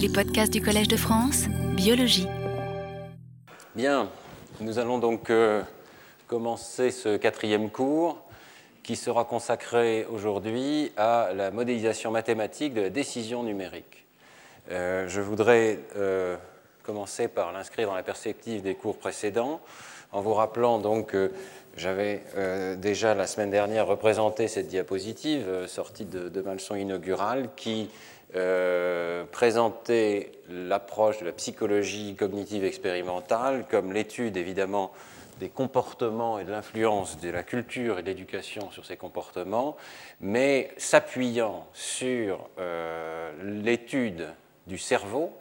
Les podcasts du Collège de France, biologie. Bien, nous allons donc euh, commencer ce quatrième cours qui sera consacré aujourd'hui à la modélisation mathématique de la décision numérique. Euh, je voudrais euh, commencer par l'inscrire dans la perspective des cours précédents en vous rappelant donc que j'avais déjà la semaine dernière représenté cette diapositive sortie de, de ma leçon inaugurale qui euh, présenter l'approche de la psychologie cognitive expérimentale comme l'étude évidemment des comportements et de l'influence de la culture et de l'éducation sur ces comportements, mais s'appuyant sur euh, l'étude du cerveau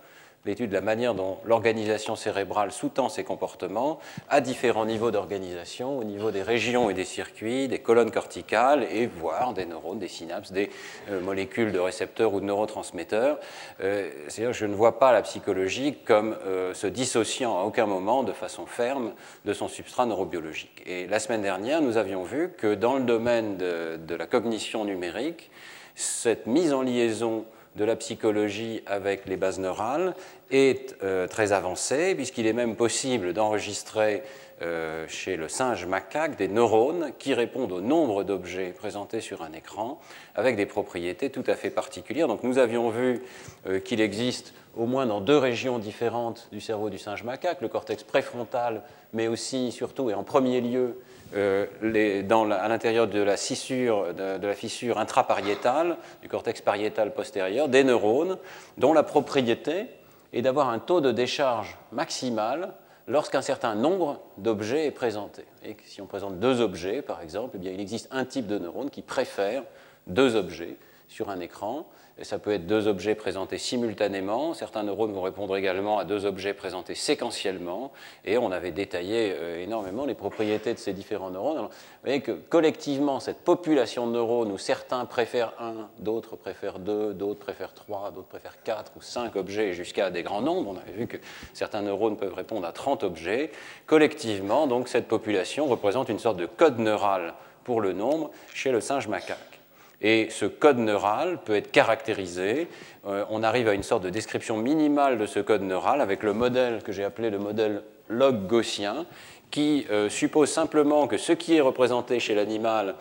l'étude de la manière dont l'organisation cérébrale sous-tend ces comportements à différents niveaux d'organisation, au niveau des régions et des circuits, des colonnes corticales et voire des neurones, des synapses, des euh, molécules de récepteurs ou de neurotransmetteurs. Euh, c'est-à-dire je ne vois pas la psychologie comme euh, se dissociant à aucun moment de façon ferme de son substrat neurobiologique. Et la semaine dernière, nous avions vu que dans le domaine de, de la cognition numérique, cette mise en liaison de la psychologie avec les bases neurales est euh, très avancée, puisqu'il est même possible d'enregistrer euh, chez le singe macaque des neurones qui répondent au nombre d'objets présentés sur un écran avec des propriétés tout à fait particulières. Donc nous avions vu euh, qu'il existe au moins dans deux régions différentes du cerveau du singe macaque, le cortex préfrontal, mais aussi, surtout et en premier lieu, euh, à l'intérieur de la, fissure, de, la fissure intrapariétale, du cortex pariétal postérieur, des neurones dont la propriété est d'avoir un taux de décharge maximal lorsqu'un certain nombre d'objets est présenté. Et si on présente deux objets, par exemple, eh bien, il existe un type de neurone qui préfère deux objets sur un écran ça peut être deux objets présentés simultanément. Certains neurones vont répondre également à deux objets présentés séquentiellement. Et on avait détaillé euh, énormément les propriétés de ces différents neurones. vous voyez que collectivement, cette population de neurones où certains préfèrent un, d'autres préfèrent deux, d'autres préfèrent trois, d'autres préfèrent quatre ou cinq objets jusqu'à des grands nombres. On avait vu que certains neurones peuvent répondre à 30 objets. Collectivement, donc, cette population représente une sorte de code neural pour le nombre chez le singe macaque. Et ce code neural peut être caractérisé. Euh, on arrive à une sorte de description minimale de ce code neural avec le modèle que j'ai appelé le modèle log gaussien, qui euh, suppose simplement que ce qui est représenté chez l'animal,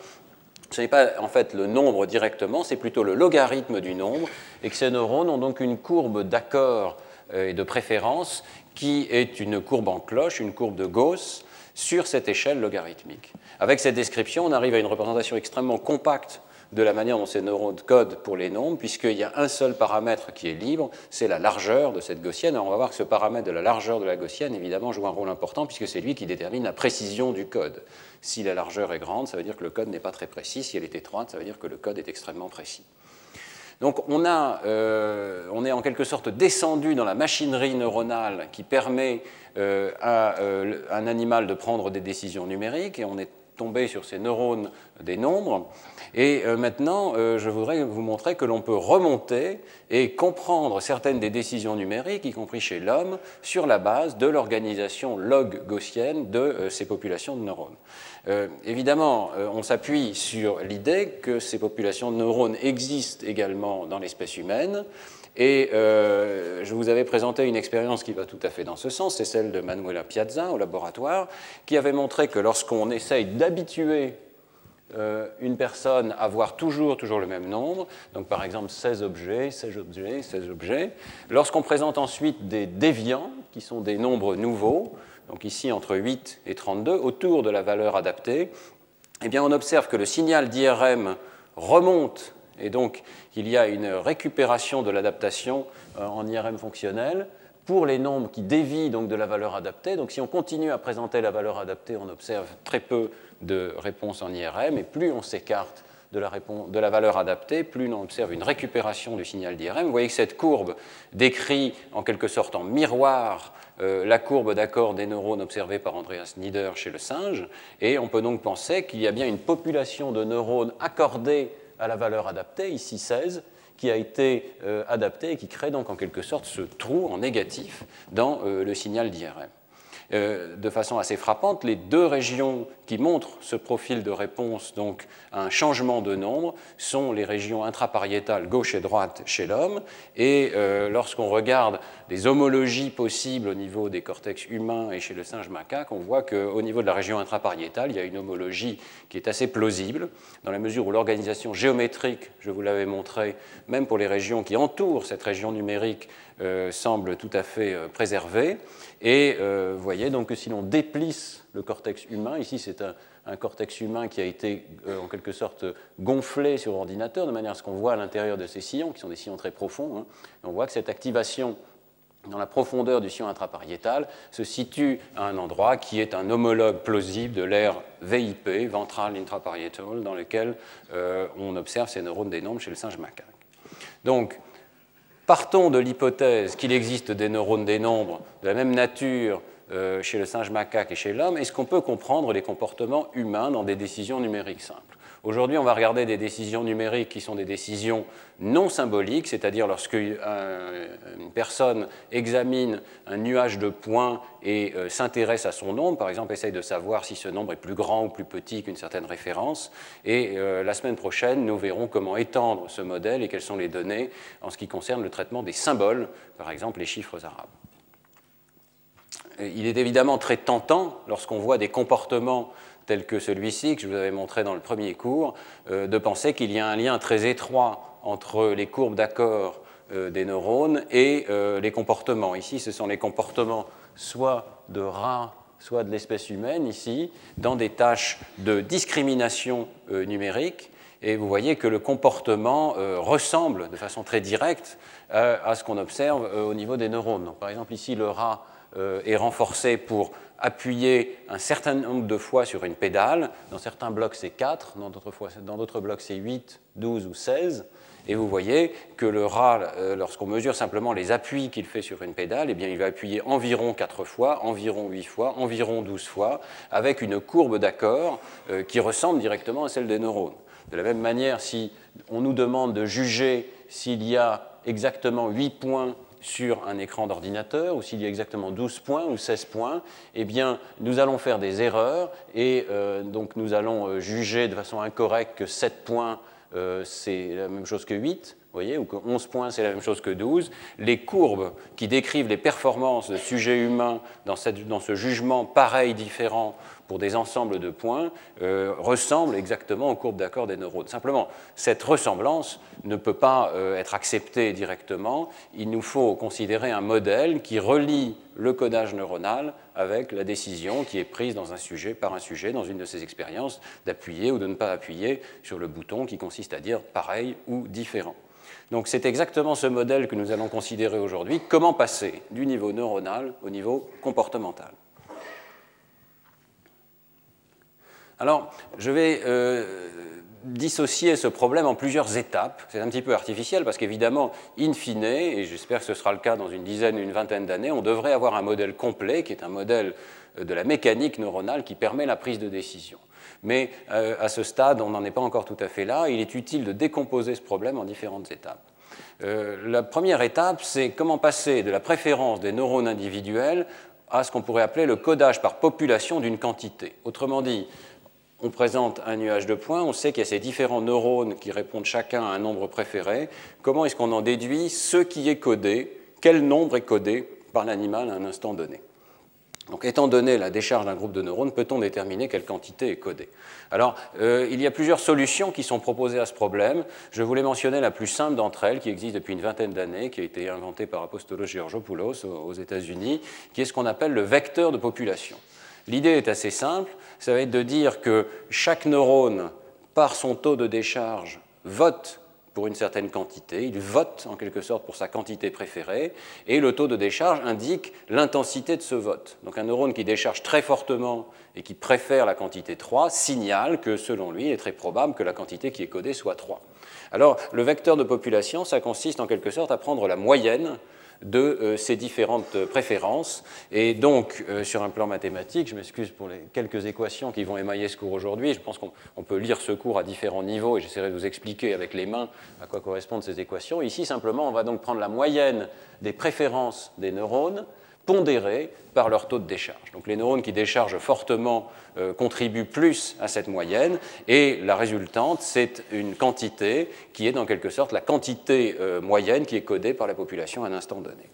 ce n'est pas en fait le nombre directement, c'est plutôt le logarithme du nombre, et que ces neurones ont donc une courbe d'accord euh, et de préférence qui est une courbe en cloche, une courbe de Gauss, sur cette échelle logarithmique. Avec cette description, on arrive à une représentation extrêmement compacte de la manière dont ces neurones codent pour les nombres, puisqu'il y a un seul paramètre qui est libre, c'est la largeur de cette gaussienne. Alors on va voir que ce paramètre de la largeur de la gaussienne, évidemment, joue un rôle important, puisque c'est lui qui détermine la précision du code. Si la largeur est grande, ça veut dire que le code n'est pas très précis. Si elle est étroite, ça veut dire que le code est extrêmement précis. Donc on, a, euh, on est en quelque sorte descendu dans la machinerie neuronale qui permet euh, à euh, un animal de prendre des décisions numériques, et on est tombé sur ces neurones des nombres. Et euh, maintenant, euh, je voudrais vous montrer que l'on peut remonter et comprendre certaines des décisions numériques, y compris chez l'homme, sur la base de l'organisation log gaussienne de euh, ces populations de neurones. évidemment, on s'appuie sur l'idée que ces populations de neurones existent également dans l'espèce humaine. Et je vous avais présenté une expérience qui va tout à fait dans ce sens, c'est celle de Manuela Piazza au laboratoire, qui avait montré que lorsqu'on essaye d'habituer une personne à voir toujours, toujours le même nombre, donc par exemple 16 objets, 16 objets, 16 objets. Lorsqu'on présente ensuite des déviants, qui sont des nombres nouveaux, donc ici entre 8 et 32, autour de la valeur adaptée, eh bien on observe que le signal d'IRM remonte et donc il y a une récupération de l'adaptation euh, en IRM fonctionnel pour les nombres qui dévient donc de la valeur adaptée. Donc si on continue à présenter la valeur adaptée, on observe très peu de réponses en IRM, et plus on s'écarte de la, de la, valeur adaptée, plus on observe une récupération du signal d'IRM. Vous voyez que cette courbe décrit en quelque sorte en miroir euh, la courbe d'accord des neurones observée par Andreas Nieder chez le singe, et on peut donc penser qu'il y a bien une population de neurones accordés à la valeur adaptée, ici 16, qui a été euh, adaptée et qui crée donc en quelque sorte ce trou en négatif dans euh, le signal d'IRM. Euh, de façon assez frappante, les deux régions qui montrent ce profil de réponse, donc à un changement de nombre, sont les régions intrapariétales gauche et droite chez l'homme. Et euh, lorsqu'on regarde les homologies possibles au niveau des cortex humains et chez le singe macaque, on voit qu'au niveau de la région intrapariétale, il y a une homologie qui est assez plausible, dans la mesure où l'organisation géométrique, je vous l'avais montré, même pour les régions qui entourent cette région numérique, euh, semble tout à fait euh, Et euh, vous voyez donc que si l'on déplisse le cortex humain, ici c'est un, cortex humain qui a été en quelque sorte gonflé sur ordinateur, de manière à ce qu'on voit à l'intérieur de ces sillons, qui sont des sillons très profonds, hein. on voit que cette activation dans la profondeur du sillon intrapariétal se situe à un endroit qui est un homologue plausible de l'aire VIP, ventral intraparietal, dans lequel on observe ces neurones des chez le singe macaque. Donc, Partons de l'hypothèse qu'il existe des neurones des nombres de la même nature euh, chez le singe macaque et chez l'homme. Est-ce qu'on peut comprendre les comportements humains dans des décisions numériques simples? Aujourd'hui, on va regarder des décisions numériques qui sont des décisions non symboliques, c'est-à-dire lorsque euh, une personne examine un nuage de points et euh, s'intéresse à son nombre, par exemple, essaye de savoir si ce nombre est plus grand ou plus petit qu'une certaine référence. Et euh, la semaine prochaine, nous verrons comment étendre ce modèle et quelles sont les données en ce qui concerne le traitement des symboles, par exemple les chiffres arabes. Il est évidemment très tentant, lorsqu'on voit des comportements tel que celui-ci, que je vous avais montré dans le premier cours, euh, de penser qu'il y a un lien très étroit entre les courbes d'accord euh, des neurones et euh, les comportements. Ici, ce sont les comportements soit de rats, soit de l'espèce humaine, ici, dans des tâches de discrimination numérique. Et vous voyez que le comportement ressemble de façon très directe à ce qu'on observe au niveau des neurones. par exemple, ici, le rat est renforcé pour appuyer un certain nombre de fois sur une pédale. Dans certains blocs, c'est 4, dans d'autres blocs, c'est 8, 12 ou 16. Et vous voyez que le rat, euh, lorsqu'on mesure simplement les appuis qu'il fait sur une pédale, eh bien, il va appuyer environ 4 fois, environ 8 fois, environ 12 fois, avec une courbe d'accord euh, qui ressemble directement à celle des neurones. De la même manière, si on nous demande de juger s'il y a exactement 8 points sur un écran d'ordinateur, ou s'il y a exactement 12 points ou 16 points, eh bien, nous allons faire des erreurs et euh, donc nous allons euh, juger de façon incorrecte que 7 points, euh, c'est la même chose que 8, voyez, ou que 11 points, c'est la même chose que 12. Les courbes qui décrivent les performances de sujets humains dans, dans ce jugement pareil, différent, pour des ensembles de points euh, ressemblent exactement aux courbes d'accord des neurones. Simplement, cette ressemblance ne peut pas euh, être acceptée directement. Il nous faut considérer un modèle qui relie le codage neuronal avec la décision qui est prise dans un sujet par un sujet dans une de ses expériences d'appuyer ou de ne pas appuyer sur le bouton qui consiste à dire pareil ou différent. Donc c'est exactement ce modèle que nous allons considérer aujourd'hui. Comment passer du niveau neuronal au niveau comportemental? Alors, je vais euh, dissocier ce problème en plusieurs étapes. C'est un petit peu artificiel parce qu'évidemment, in fine, et j'espère que ce sera le cas dans une dizaine, une vingtaine d'années, on devrait avoir un modèle complet qui est un modèle euh, de la mécanique neuronale qui permet la prise de décision. Mais euh, à ce stade, on n'en est pas encore tout à fait là. Il est utile de décomposer ce problème en différentes étapes. la première étape, c'est comment passer de la préférence des neurones individuels à ce qu'on pourrait appeler le codage par population d'une quantité. Autrement dit, on présente un nuage de points, on sait qu'il y a ces différents neurones qui répondent chacun à un nombre préféré. Comment est-ce qu'on en déduit ce qui est codé, quel nombre est codé par l'animal à un instant donné? Donc, étant donné la décharge d'un groupe de neurones, peut-on déterminer quelle quantité est codée? Alors, euh, il y a plusieurs solutions qui sont proposées à ce problème. Je voulais mentionner la plus simple d'entre elles, qui existe depuis une vingtaine d'années, qui a été inventée par Apostolos Georgopoulos aux États-Unis, qui est ce qu'on appelle le vecteur de population. L'idée est assez simple, ça va être de dire que chaque neurone, par son taux de décharge, vote pour une certaine quantité, il vote en quelque sorte pour sa quantité préférée, et le taux de décharge indique l'intensité de ce vote. Donc un neurone qui décharge très fortement et qui préfère la quantité 3 signale que selon lui, il est très probable que la quantité qui est codée soit 3. Alors le vecteur de population, ça consiste en quelque sorte à prendre la moyenne de euh, ces différentes préférences. Et donc, euh, sur un plan mathématique, je m'excuse pour les quelques équations qui vont émailler ce cours aujourd'hui, je pense qu'on peut lire ce cours à différents niveaux et j'essaierai de vous expliquer avec les mains à quoi correspondent ces équations. Ici, simplement, on va donc prendre la moyenne des préférences des neurones pondérés par leur taux de décharge. Donc les neurones qui déchargent fortement euh, contribuent plus à cette moyenne, et la résultante, c'est une quantité qui est dans quelque sorte la quantité euh, moyenne qui est codée par la population à un instant donné.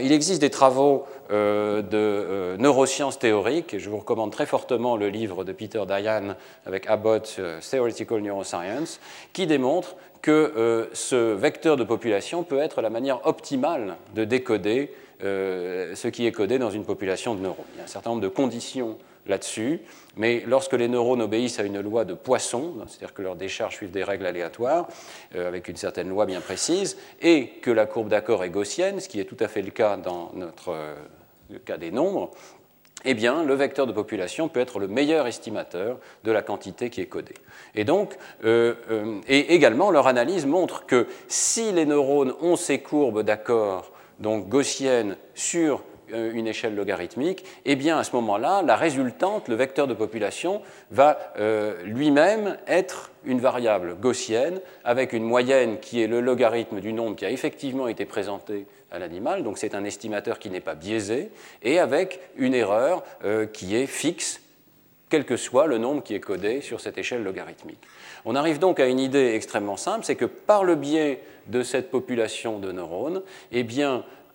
il existe des travaux euh, de neurosciences théoriques, et je vous recommande très fortement le livre de Peter Dayan avec Abbott, Theoretical Neuroscience, qui démontre que ce vecteur de population peut être la manière optimale de décoder ce qui est codé dans une population de neurones. Il y a un certain nombre de conditions là-dessus, mais lorsque les neurones obéissent à une loi de Poisson, c'est-à-dire que leurs décharges suivent des règles aléatoires, euh, avec une certaine loi bien précise, et que la courbe d'accord est gaussienne, ce qui est tout à fait le cas dans notre, euh, le cas des nombres, eh bien, le vecteur de population peut être le meilleur estimateur de la quantité qui est codée. Et donc, et également, leur analyse montre que si les neurones ont ces courbes d'accord donc gaussienne sur euh, une échelle logarithmique, eh bien à ce moment-là, la résultante, le vecteur de population, va euh, lui-même être une variable gaussienne avec une moyenne qui est le logarithme du nombre qui a effectivement été présenté à l'animal, donc c'est un estimateur qui n'est pas biaisé, et avec une erreur euh, qui est fixe, quel que soit le nombre qui est codé sur cette échelle logarithmique. On arrive donc à une idée extrêmement simple, c'est que par le biais de cette population de neurones, eh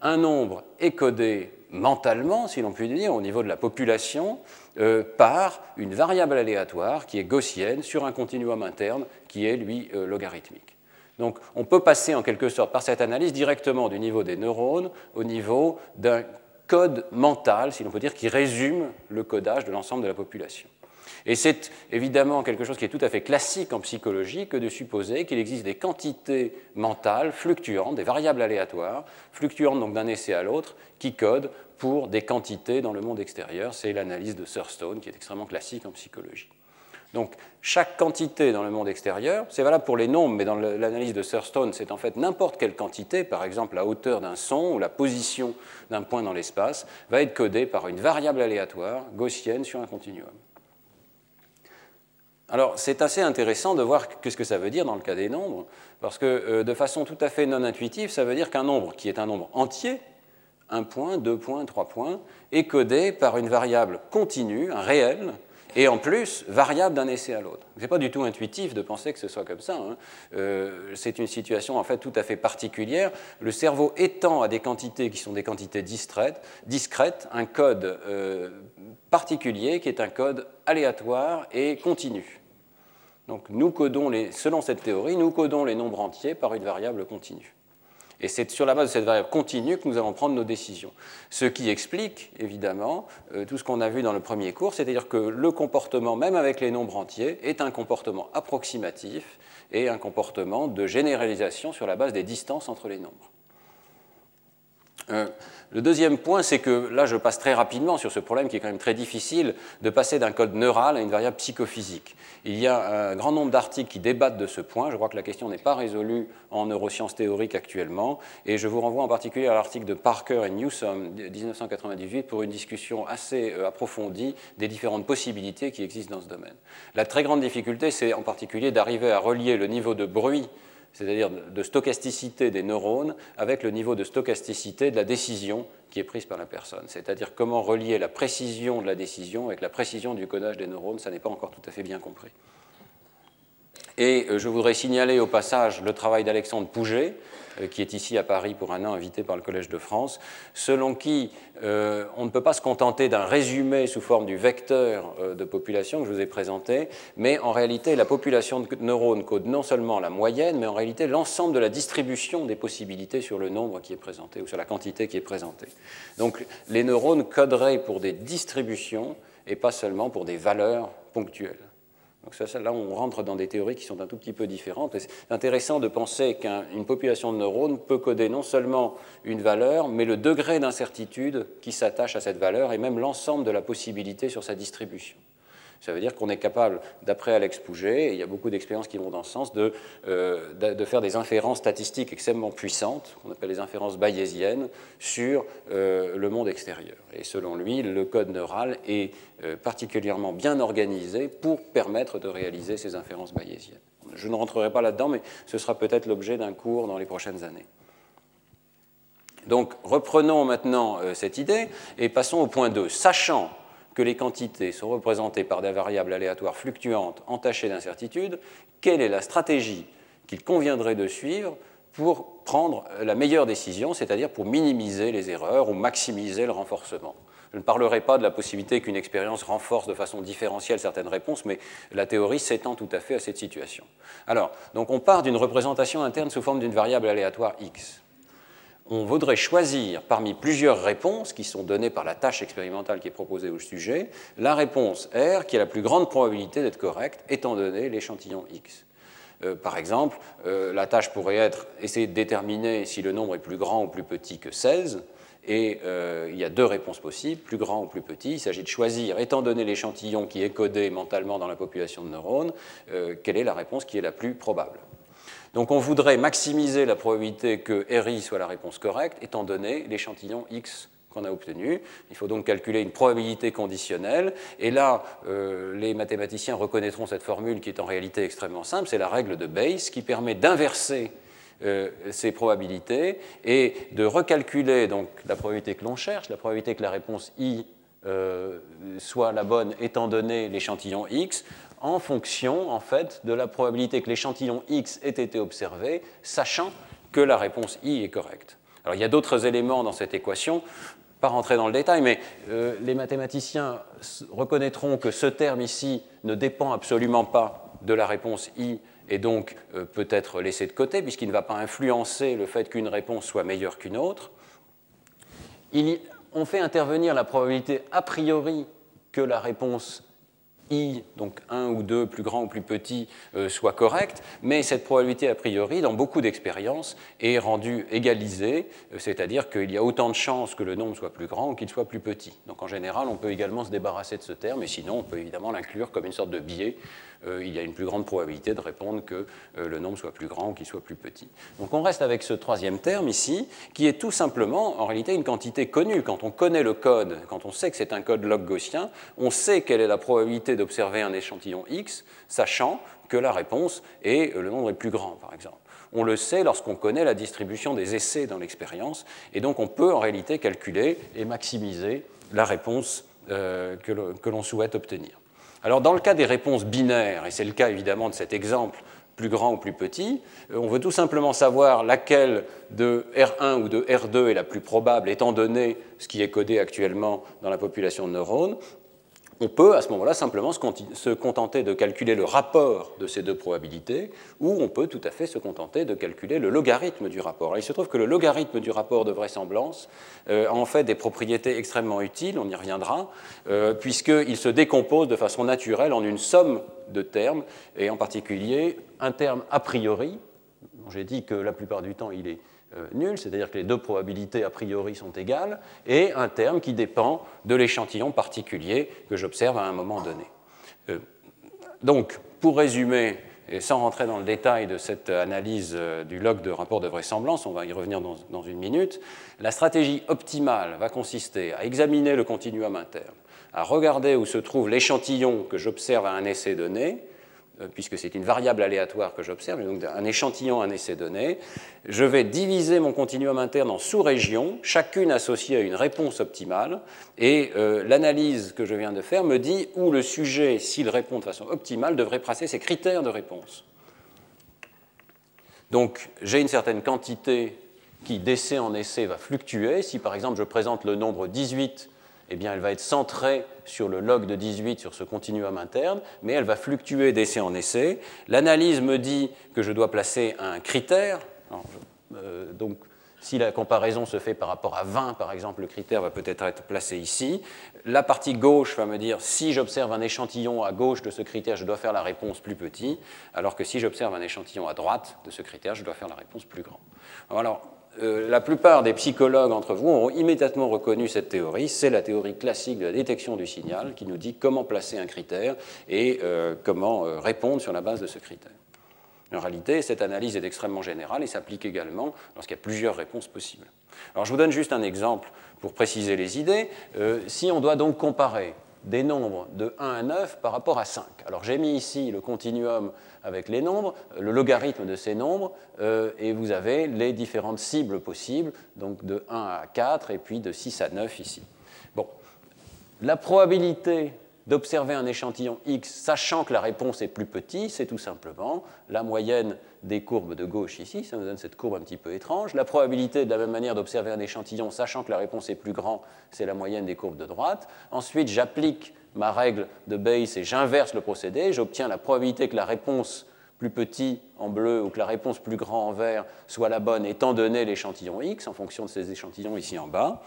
un nombre est codé mentalement, si l'on peut dire, au niveau de la population, euh, par une variable aléatoire qui est gaussienne sur un continuum interne qui est, lui, euh, logarithmique. Donc on peut passer en quelque sorte par cette analyse directement du niveau des neurones au niveau d'un code mental, si l'on peut dire, qui résume le codage de l'ensemble de la population. Et c'est évidemment quelque chose qui est tout à fait classique en psychologie que de supposer qu'il existe des quantités mentales fluctuantes, des variables aléatoires, fluctuantes donc d'un essai à l'autre, qui codent pour des quantités dans le monde extérieur. C'est l'analyse de Thurstone qui est extrêmement classique en psychologie. Donc chaque quantité dans le monde extérieur, c'est valable pour les nombres, mais dans l'analyse de Thurstone, c'est en fait n'importe quelle quantité, par exemple la hauteur d'un son ou la position d'un point dans l'espace, va être codée par une variable aléatoire gaussienne sur un continuum. Alors c'est assez intéressant de voir ce que ça veut dire dans le cas des nombres, parce que euh, de façon tout à fait non intuitive, ça veut dire qu'un nombre qui est un nombre entier, un point, deux points, trois points, est codé par une variable continue, un réel, et en plus variable d'un essai à l'autre. Ce n'est pas du tout intuitif de penser que ce soit comme ça. Hein. Euh, c'est une situation en fait tout à fait particulière. Le cerveau étend à des quantités qui sont des quantités discrètes, un code euh, particulier qui est un code aléatoire et continu. Donc nous codons les, selon cette théorie, nous codons les nombres entiers par une variable continue. Et c'est sur la base de cette variable continue que nous allons prendre nos décisions. Ce qui explique, évidemment, euh, tout ce qu'on a vu dans le premier cours, c'est-à-dire que le comportement, même avec les nombres entiers, est un comportement approximatif et un comportement de généralisation sur la base des distances entre les nombres. Euh, le deuxième point, c'est que là, je passe très rapidement sur ce problème qui est quand même très difficile de passer d'un code neural à une variable psychophysique. Il y a un grand nombre d'articles qui débattent de ce point. Je crois que la question n'est pas résolue en neurosciences théoriques actuellement. Et je vous renvoie en particulier à l'article de Parker et Newsom 1998 pour une discussion assez euh, approfondie des différentes possibilités qui existent dans ce domaine. La très grande difficulté, c'est en particulier d'arriver à relier le niveau de bruit c'est-à-dire de stochasticité des neurones, avec le niveau de stochasticité de la décision qui est prise par la personne. C'est-à-dire comment relier la précision de la décision avec la précision du codage des neurones, ça n'est pas encore tout à fait bien compris. Et euh, je voudrais signaler au passage le travail d'Alexandre Pouget, qui est ici à Paris pour un an, invité par le Collège de France, selon qui euh, on ne peut pas se contenter d'un résumé sous forme du vecteur de population que je vous ai présenté, mais en réalité, la population de neurones code non seulement la moyenne, mais en réalité l'ensemble de la distribution des possibilités sur le nombre qui est présenté ou sur la quantité qui est présentée. Donc les neurones coderaient pour des distributions et pas seulement pour des valeurs ponctuelles. Donc là, on rentre dans des théories qui sont un tout petit peu différentes. C'est intéressant de penser qu'une population de neurones peut coder non seulement une valeur, mais le degré d'incertitude qui s'attache à cette valeur et même l'ensemble de la possibilité sur sa distribution. Ça veut dire qu'on est capable, d'après Alex Pouget, et il y a beaucoup d'expériences qui vont dans ce sens, de, euh, faire des inférences statistiques extrêmement puissantes, qu'on appelle les inférences bayésiennes, sur euh, le monde extérieur. Et selon lui, le code neural est euh, particulièrement bien organisé pour permettre de réaliser ces inférences bayésiennes. Je ne rentrerai pas là-dedans, mais ce sera peut-être l'objet d'un cours dans les prochaines années. Donc reprenons maintenant cette idée et passons au point 2. Sachant que les quantités sont représentées par des variables aléatoires fluctuantes entachées d'incertitude, quelle est la stratégie qu'il conviendrait de suivre pour prendre la meilleure décision, c'est-à-dire pour minimiser les erreurs ou maximiser le renforcement? Je ne parlerai pas de la possibilité qu'une expérience renforce de façon différentielle certaines réponses, mais la théorie s'étend tout à fait à cette situation. Alors, donc on part d'une représentation interne sous forme d'une variable aléatoire x. On voudrait choisir parmi plusieurs réponses qui sont données par la tâche expérimentale qui est proposée au sujet, la réponse R qui a la plus grande probabilité d'être correcte étant donné l'échantillon x. Euh, par exemple, euh, la tâche pourrait être essayer de déterminer si le nombre est plus grand ou plus petit que 16, et euh, il y a deux réponses possibles, plus grand ou plus petit. Il s'agit de choisir, étant donné l'échantillon qui est codé mentalement dans la population de neurones, quelle est la réponse qui est la plus probable. Donc on voudrait maximiser la probabilité que RI soit la réponse correcte, étant donné l'échantillon X qu'on a obtenu. Il faut donc calculer une probabilité conditionnelle. Et là, euh, les mathématiciens reconnaîtront cette formule qui est en réalité extrêmement simple. C'est la règle de Bayes qui permet d'inverser euh, ces probabilités et de recalculer donc la probabilité que l'on cherche, la probabilité que la réponse I euh, soit la bonne étant donné l'échantillon X, en fonction en fait de la probabilité que l'échantillon X ait été observé, sachant que la réponse I est correcte. Alors il y a d'autres éléments dans cette équation, pas rentrer dans le détail, mais euh, les mathématiciens reconnaîtront que ce terme ici ne dépend absolument pas de la réponse I et donc euh, peut être laissé de côté puisqu'il ne va pas influencer le fait qu'une réponse soit meilleure qu'une autre. on fait intervenir la probabilité a priori que la réponse I, donc 1 ou 2, plus grand ou plus petit, euh, soit correcte, mais cette probabilité a priori, dans beaucoup d'expériences, est rendue égalisée, euh, c'est-à-dire qu'il y a autant de chances que le nombre soit plus grand ou qu'il soit plus petit. Donc en général, on peut également se débarrasser de ce terme, et sinon on peut évidemment l'inclure comme une sorte de biais il y a une plus grande probabilité de répondre que euh, le nombre soit plus grand ou qu'il soit plus petit. Donc on reste avec ce troisième terme ici, qui est tout simplement en réalité une quantité connue. Quand on connaît le code, quand on sait que c'est un code log gaussien, on sait quelle est la probabilité d'observer un échantillon X, sachant que la réponse est euh, le nombre est plus grand, par exemple. On le sait lorsqu'on connaît la distribution des essais dans l'expérience, et donc on peut en réalité calculer et maximiser la réponse que l'on souhaite obtenir. Alors dans le cas des réponses binaires, et c'est le cas évidemment de cet exemple plus grand ou plus petit, euh, on veut tout simplement savoir laquelle de R1 ou de R2 est la plus probable étant donné ce qui est codé actuellement dans la population de neurones on peut à ce moment-là simplement se contenter de calculer le rapport de ces deux probabilités, ou on peut tout à fait se contenter de calculer le logarithme du rapport. il se trouve que le logarithme du rapport de vraisemblance euh, a en fait des propriétés extrêmement utiles, on y reviendra, euh, puisqu'il se décompose de façon naturelle en une somme de termes, et en particulier un terme a priori. J'ai dit que la plupart du temps il est euh, nul, c'est-à-dire que les deux probabilités a priori sont égales, et un terme qui dépend de l'échantillon particulier que j'observe à un moment donné. Euh, donc, pour résumer, et sans rentrer dans le détail de cette analyse euh, du log de rapport de vraisemblance, on va y revenir dans, dans une minute, la stratégie optimale va consister à examiner le continuum interne, à regarder où se trouve l'échantillon que j'observe à un essai donné, euh, puisque c'est une variable aléatoire que j'observe, donc un échantillon, un essai donné, je vais diviser mon continuum interne en sous-régions, chacune associée à une réponse optimale, et euh, l'analyse que je viens de faire me dit où le sujet, s'il répond de façon optimale, devrait passer ses critères de réponse. Donc j'ai une certaine quantité qui, d'essai en essai, va fluctuer. Si par exemple je présente le nombre 18 eh bien, elle va être centrée sur le log de 18, sur ce continuum interne, mais elle va fluctuer d'essai en essai. L'analyse me dit que je dois placer un critère. Euh, donc, si la comparaison se fait par rapport à 20, par exemple, le critère va peut-être être placé ici. La partie gauche va me dire si j'observe un échantillon à gauche de ce critère, je dois faire la réponse plus petit, alors que si j'observe un échantillon à droite de ce critère, je dois faire la réponse plus grand. Alors, euh, la plupart des psychologues entre vous ont immédiatement reconnu cette théorie. C'est la théorie classique de la détection du signal qui nous dit comment placer un critère et euh, comment euh, répondre sur la base de ce critère. En réalité, cette analyse est extrêmement générale et s'applique également lorsqu'il y a plusieurs réponses possibles. Alors je vous donne juste un exemple pour préciser les idées. si on doit donc comparer des nombres de 1 à 9 par rapport à 5. Alors j'ai mis ici le continuum avec les nombres, le logarithme de ces nombres, euh, et vous avez les différentes cibles possibles, donc de 1 à 4 et puis de 6 à 9 ici. Bon, la probabilité d'observer un échantillon X sachant que la réponse est plus petite, c'est tout simplement la moyenne des courbes de gauche ici, ça nous donne cette courbe un petit peu étrange. La probabilité de la même manière d'observer un échantillon sachant que la réponse est plus grande, c'est la moyenne des courbes de droite. Ensuite, j'applique ma règle de Bayes et j'inverse le procédé, j'obtiens la probabilité que la réponse plus petit en bleu ou que la réponse plus grand en vert soit la bonne étant donné l'échantillon X en fonction de ces échantillons ici en bas.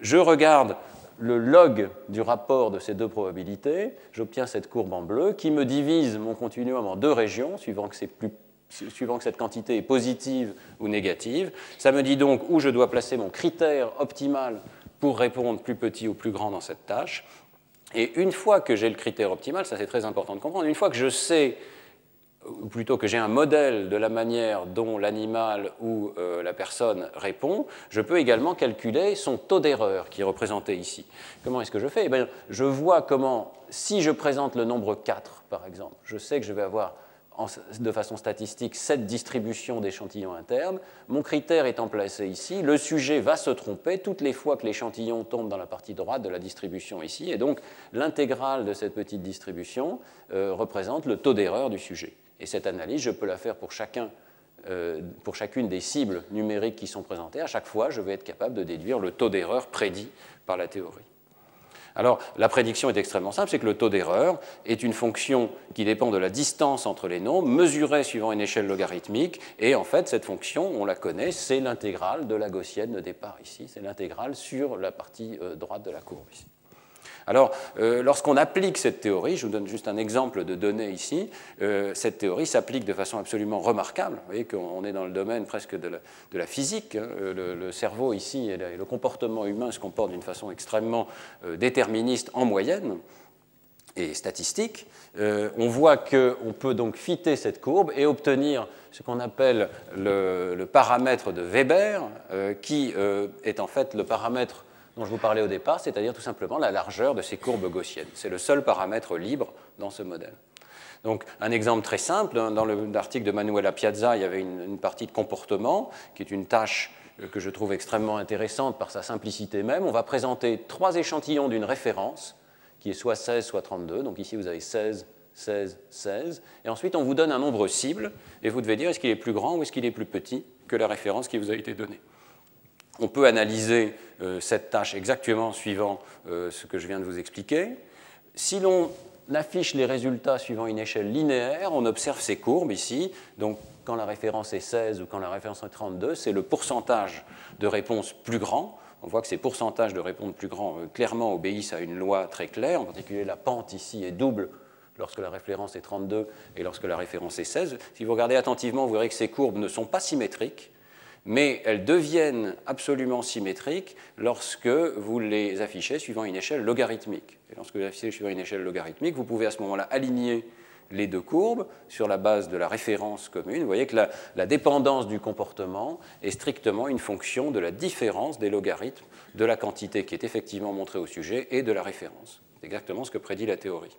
Je regarde le log du rapport de ces deux probabilités, j'obtiens cette courbe en bleu qui me divise mon continuum en deux régions, suivant que, cette quantité est positive ou négative. Ça me dit donc où je dois placer mon critère optimal pour répondre plus petit ou plus grand dans cette tâche. Et une fois que j'ai le critère optimal, ça c'est très important de comprendre, une fois que je sais ou plutôt que j'ai un modèle de la manière dont l'animal ou euh, la personne répond, je peux également calculer son taux d'erreur qui est représenté ici. Comment est-ce que je fais? Eh bien, Je vois comment, si je présente le nombre 4, par exemple, je sais que je vais avoir de façon statistique cette distribution d'échantillons internes. Mon critère étant placé ici, le sujet va se tromper toutes les fois que l'échantillon tombe dans la partie droite de la distribution ici, et donc l'intégrale de cette petite distribution euh, représente le taux d'erreur du sujet. Et cette analyse, je peux la faire euh, pour chacune des cibles numériques qui sont présentées. À chaque fois, je vais être capable de déduire le taux d'erreur prédit par la théorie. Alors, la prédiction est extrêmement simple, c'est que le taux d'erreur est une fonction qui dépend de la distance entre les nombres, mesurée suivant une échelle logarithmique, et en fait, cette fonction, on la connaît, c'est l'intégrale de la gaussienne de départ ici, c'est l'intégrale sur la partie euh, droite de la courbe ici. Alors, euh, lorsqu'on applique cette théorie, je vous donne juste un exemple de données ici, euh, cette théorie s'applique de façon absolument remarquable. Vous voyez qu'on est dans le domaine presque de la, physique. Hein. Le, cerveau ici et le comportement humain se comportent d'une façon extrêmement euh, déterministe en moyenne et statistique. on voit qu'on peut donc fitter cette courbe et obtenir ce qu'on appelle le, le, paramètre de Weber, qui est en fait le paramètre dont je vous parlais au départ, c'est-à-dire tout simplement la largeur de ces courbes gaussiennes. C'est le seul paramètre libre dans ce modèle. Donc, un exemple très simple, dans l'article de Manuela Piazza, il y avait une, partie de comportement, qui est une tâche euh, que je trouve extrêmement intéressante par sa simplicité même. On va présenter trois échantillons d'une référence, qui est soit 16, soit 32. Donc ici, vous avez 16, 16, 16. Et ensuite, on vous donne un nombre cible, et vous devez dire est-ce qu'il est plus grand ou est-ce qu'il est plus petit que la référence qui vous a été donnée. On peut analyser euh, cette tâche exactement suivant euh, ce que je viens de vous expliquer. Si l'on affiche les résultats suivant une échelle linéaire, on observe ces courbes ici. Donc, quand la référence est 16 ou quand la référence est 32, c'est le pourcentage de réponses plus grand. On voit que ces pourcentages de réponses plus grands euh, clairement obéissent à une loi très claire. En particulier, la pente ici est double lorsque la référence est 32 et lorsque la référence est 16. Si vous regardez attentivement, vous verrez que ces courbes ne sont pas symétriques mais elles deviennent absolument symétriques lorsque vous les affichez suivant une échelle logarithmique. Et lorsque vous les affichez suivant une échelle logarithmique, vous pouvez à ce moment-là aligner les deux courbes sur la base de la référence commune. Vous voyez que la, dépendance du comportement est strictement une fonction de la différence des logarithmes de la quantité qui est effectivement montrée au sujet et de la référence. C'est exactement ce que prédit la théorie.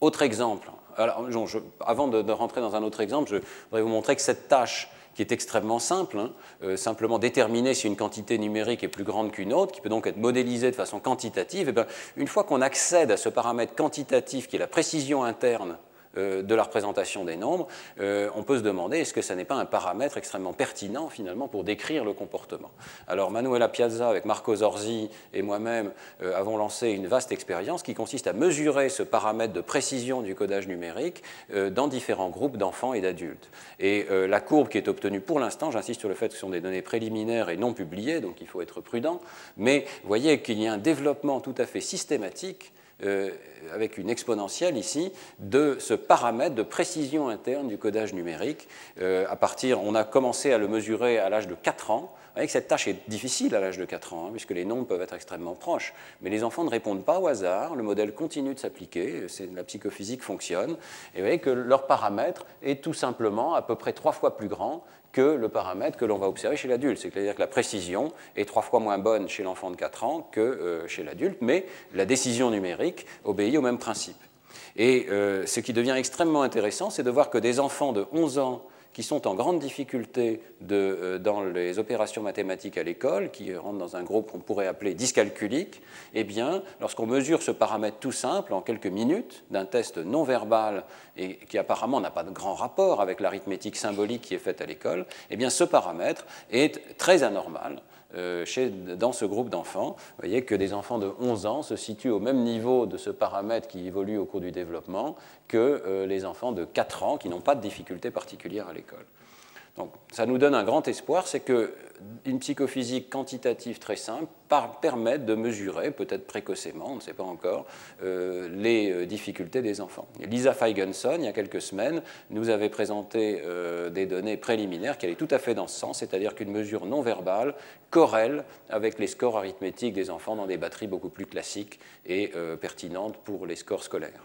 Autre exemple. Avant de, rentrer dans un autre exemple, je voudrais vous montrer que cette tâche qui est extrêmement simple, hein. euh, simplement déterminer si une quantité numérique est plus grande qu'une autre, qui peut donc être modélisée de façon quantitative, et eh une fois qu'on accède à ce paramètre quantitatif qui est la précision interne euh, de la représentation des nombres, euh, on peut se demander est-ce que ce n'est pas un paramètre extrêmement pertinent finalement pour décrire le comportement? Alors Manuela Piazza avec Marco Zorzi et moi-même euh, avons lancé une vaste expérience qui consiste à mesurer ce paramètre de précision du codage numérique dans différents groupes d'enfants et d'adultes. Et la courbe qui est obtenue pour l'instant, j'insiste sur le fait que ce sont des données préliminaires et non publiées, donc il faut être prudent, mais voyez qu'il y a un développement tout à fait systématique euh, avec une exponentielle ici, de ce paramètre de précision interne du codage numérique. Euh, à partir, on a commencé à le mesurer à l'âge de 4 ans. Vous voyez que cette tâche est difficile à l'âge de 4 ans, hein, puisque les nombres peuvent être extrêmement proches. Mais les enfants ne répondent pas au hasard, le modèle continue de s'appliquer, la psychophysique fonctionne. Et vous voyez que leur paramètre est tout simplement à peu près trois fois plus grand que le paramètre que l'on va observer chez l'adulte. C'est-à-dire que la précision est trois fois moins bonne chez l'enfant de 4 ans que euh, chez l'adulte, mais la décision numérique obéit au même principe. Et euh, ce qui devient extrêmement intéressant, c'est de voir que des enfants de 11 ans qui sont en grande difficulté euh, dans les opérations mathématiques à l'école, qui rentrent dans un groupe qu'on pourrait appeler dyscalculique, eh bien, lorsqu'on mesure ce paramètre tout simple en quelques minutes d'un test non verbal et qui apparemment n'a pas de grand rapport avec l'arithmétique symbolique qui est faite à l'école, eh bien, ce paramètre est très anormal. Euh, dans ce groupe d'enfants. Vous voyez que des enfants de 11 ans se situent au même niveau de ce paramètre qui évolue au cours du développement que euh, les enfants de 4 ans qui n'ont pas de difficultés particulières à l'école. Donc, ça nous donne un grand espoir, c'est qu'une psychophysique quantitative très simple permet de mesurer, peut-être précocement, on ne sait pas encore, euh, les euh, difficultés des enfants. Lisa Feigenson, il y a quelques semaines, nous avait présenté euh, des données préliminaires qui allaient tout à fait dans ce sens, c'est-à-dire qu'une mesure non verbale corrèle avec les scores arithmétiques des enfants dans des batteries beaucoup plus classiques et pertinentes pour les scores scolaires.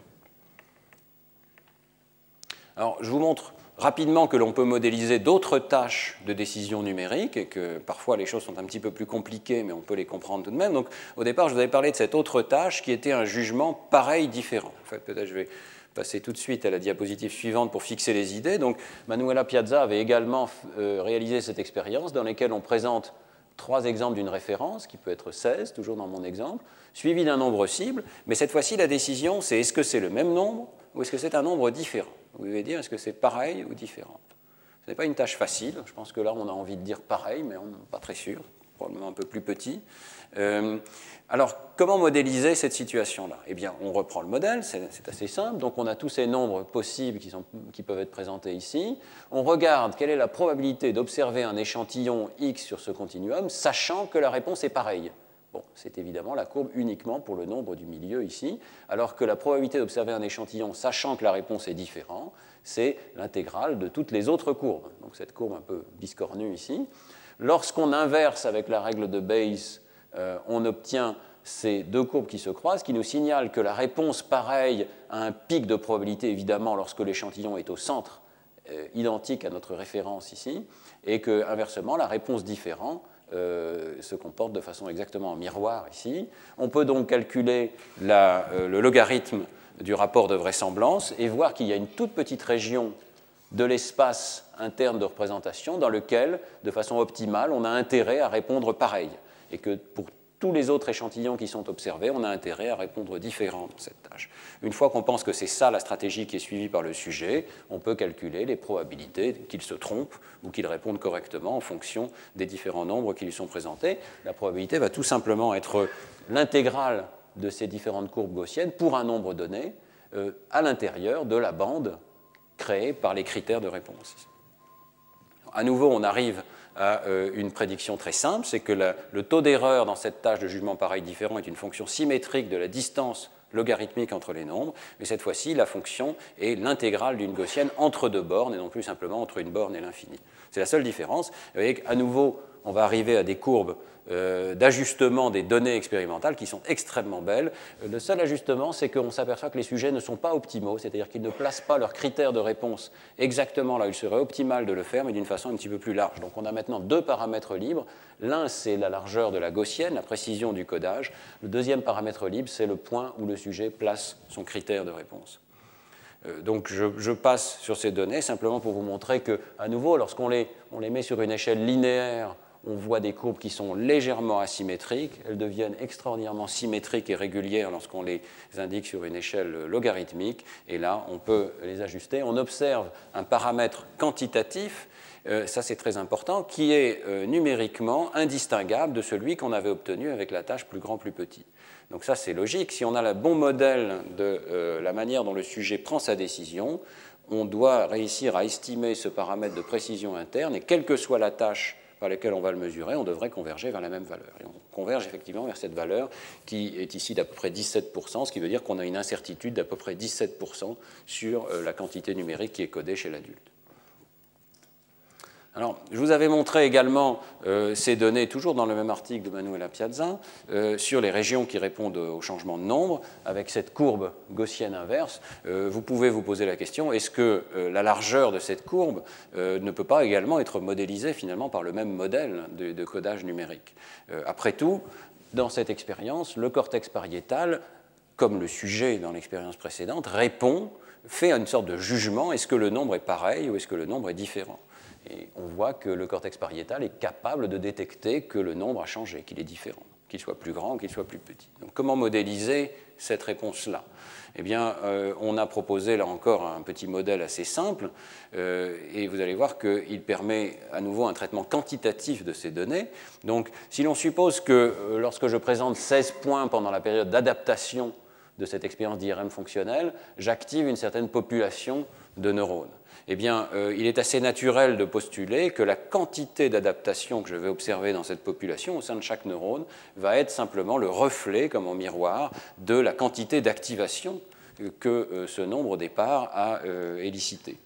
Alors, je vous montre rapidement que l'on peut modéliser d'autres tâches de décision numérique et que parfois les choses sont un petit peu plus compliquées, mais on peut les comprendre tout de même. Donc, au départ, je vous avais parlé de cette autre tâche qui était un jugement pareil, différent. En fait, peut-être je vais passer tout de suite à la diapositive suivante pour fixer les idées. Donc, Manuela Piazza avait également euh, réalisé cette expérience dans laquelle on présente trois exemples d'une référence, qui peut être 16, toujours dans mon exemple, suivi d'un nombre cible, mais cette fois-ci, la décision, c'est est-ce que c'est le même nombre ou est-ce que c'est un nombre différent? Vous devez dire est-ce que c'est pareil ou différent? Ce n'est pas une tâche facile. Je pense que là, on a envie de dire pareil, mais on n'est pas très sûr. Probablement un peu plus petit. Euh, alors, comment modéliser cette situation-là? Eh bien, on reprend le modèle, c'est assez simple. Donc, on a tous ces nombres possibles qui, peuvent être présentés ici. On regarde quelle est la probabilité d'observer un échantillon X sur ce continuum, sachant que la réponse est pareille. C'est évidemment la courbe uniquement pour le nombre du milieu ici, alors que la probabilité d'observer un échantillon, sachant que la réponse est différente, c'est l'intégrale de toutes les autres courbes. Donc cette courbe un peu biscornue ici. Lorsqu'on inverse avec la règle de Bayes, euh, on obtient ces deux courbes qui se croisent, qui nous signalent que la réponse pareille a un pic de probabilité, évidemment, lorsque l'échantillon est au centre, euh, identique à notre référence ici, et que, inversement, la réponse différente euh, se comporte de façon exactement en miroir ici. On peut donc calculer euh, le logarithme du rapport de vraisemblance et voir qu'il y a une toute petite région de l'espace interne de représentation dans lequel, de façon optimale, on a intérêt à répondre pareil. Et que pour tous les autres échantillons qui sont observés, on a intérêt à répondre différemment dans cette tâche. Une fois qu'on pense que c'est ça la stratégie qui est suivie par le sujet, on peut calculer les probabilités qu'il se trompe ou qu'il réponde correctement en fonction des différents nombres qui lui sont présentés. La probabilité va tout simplement être l'intégrale de ces différentes courbes gaussiennes pour un nombre donné euh, à l'intérieur de la bande créée par les critères de réponse. À nouveau, on arrive à euh, une prédiction très simple, c'est que le taux d'erreur dans cette tâche de jugement pareil différent est une fonction symétrique de la distance logarithmique entre les nombres, mais cette fois-ci, la fonction est l'intégrale d'une gaussienne entre deux bornes et non plus simplement entre une borne et l'infini. C'est la seule différence. Vous voyez qu'à nouveau, on va arriver à des courbes euh, d'ajustement des données expérimentales qui sont extrêmement belles. Le seul ajustement, c'est qu'on s'aperçoit que les sujets ne sont pas optimaux, c'est-à-dire qu'ils ne placent pas leurs critères de réponse exactement là où il serait optimal de le faire, mais d'une façon un petit peu plus large. Donc on a maintenant deux paramètres libres. L'un, c'est la largeur de la gaussienne, la précision du codage. Le deuxième paramètre libre, c'est le point où le sujet place son critère de réponse. Euh, donc je, je, passe sur ces données simplement pour vous montrer que, à nouveau, lorsqu'on les, on les met sur une échelle linéaire on voit des courbes qui sont légèrement asymétriques. Elles deviennent extraordinairement symétriques et régulières lorsqu'on les indique sur une échelle logarithmique. Et là, on peut les ajuster. On observe un paramètre quantitatif, euh, ça c'est très important, qui est euh, numériquement indistinguable de celui qu'on avait obtenu avec la tâche plus grand, plus petit. Donc ça c'est logique. Si on a le bon modèle de euh, la manière dont le sujet prend sa décision, on doit réussir à estimer ce paramètre de précision interne et quelle que soit la tâche par lesquels on va le mesurer, on devrait converger vers la même valeur. Et on converge effectivement vers cette valeur qui est ici d'à peu près 17%, ce qui veut dire qu'on a une incertitude d'à peu près 17% sur euh, la quantité numérique qui est codée chez l'adulte. Alors, je vous avais montré également euh, ces données, toujours dans le même article de Manuela Piazza, euh, sur les régions qui répondent au changement de nombre, avec cette courbe gaussienne inverse. Euh, vous pouvez vous poser la question, est-ce que la largeur de cette courbe ne peut pas également être modélisée finalement par le même modèle de, de codage numérique? Après tout, dans cette expérience, le cortex pariétal, comme le sujet dans l'expérience précédente, répond, fait une sorte de jugement, est-ce que le nombre est pareil ou est-ce que le nombre est différent? Et on voit que le cortex pariétal est capable de détecter que le nombre a changé, qu'il est différent, qu'il soit plus grand qu'il soit plus petit. Donc comment modéliser cette réponse-là? Eh bien, euh, on a proposé là encore un petit modèle assez simple, euh, et vous allez voir qu'il permet à nouveau un traitement quantitatif de ces données. Donc, si l'on suppose que euh, lorsque je présente 16 points pendant la période d'adaptation de cette expérience d'IRM fonctionnelle, j'active une certaine population de neurones eh bien, euh, il est assez naturel de postuler que la quantité d'adaptation que je vais observer dans cette population au sein de chaque neurone va être simplement le reflet, comme en miroir, de la quantité d'activation que euh, ce nombre au départ a euh, élicité.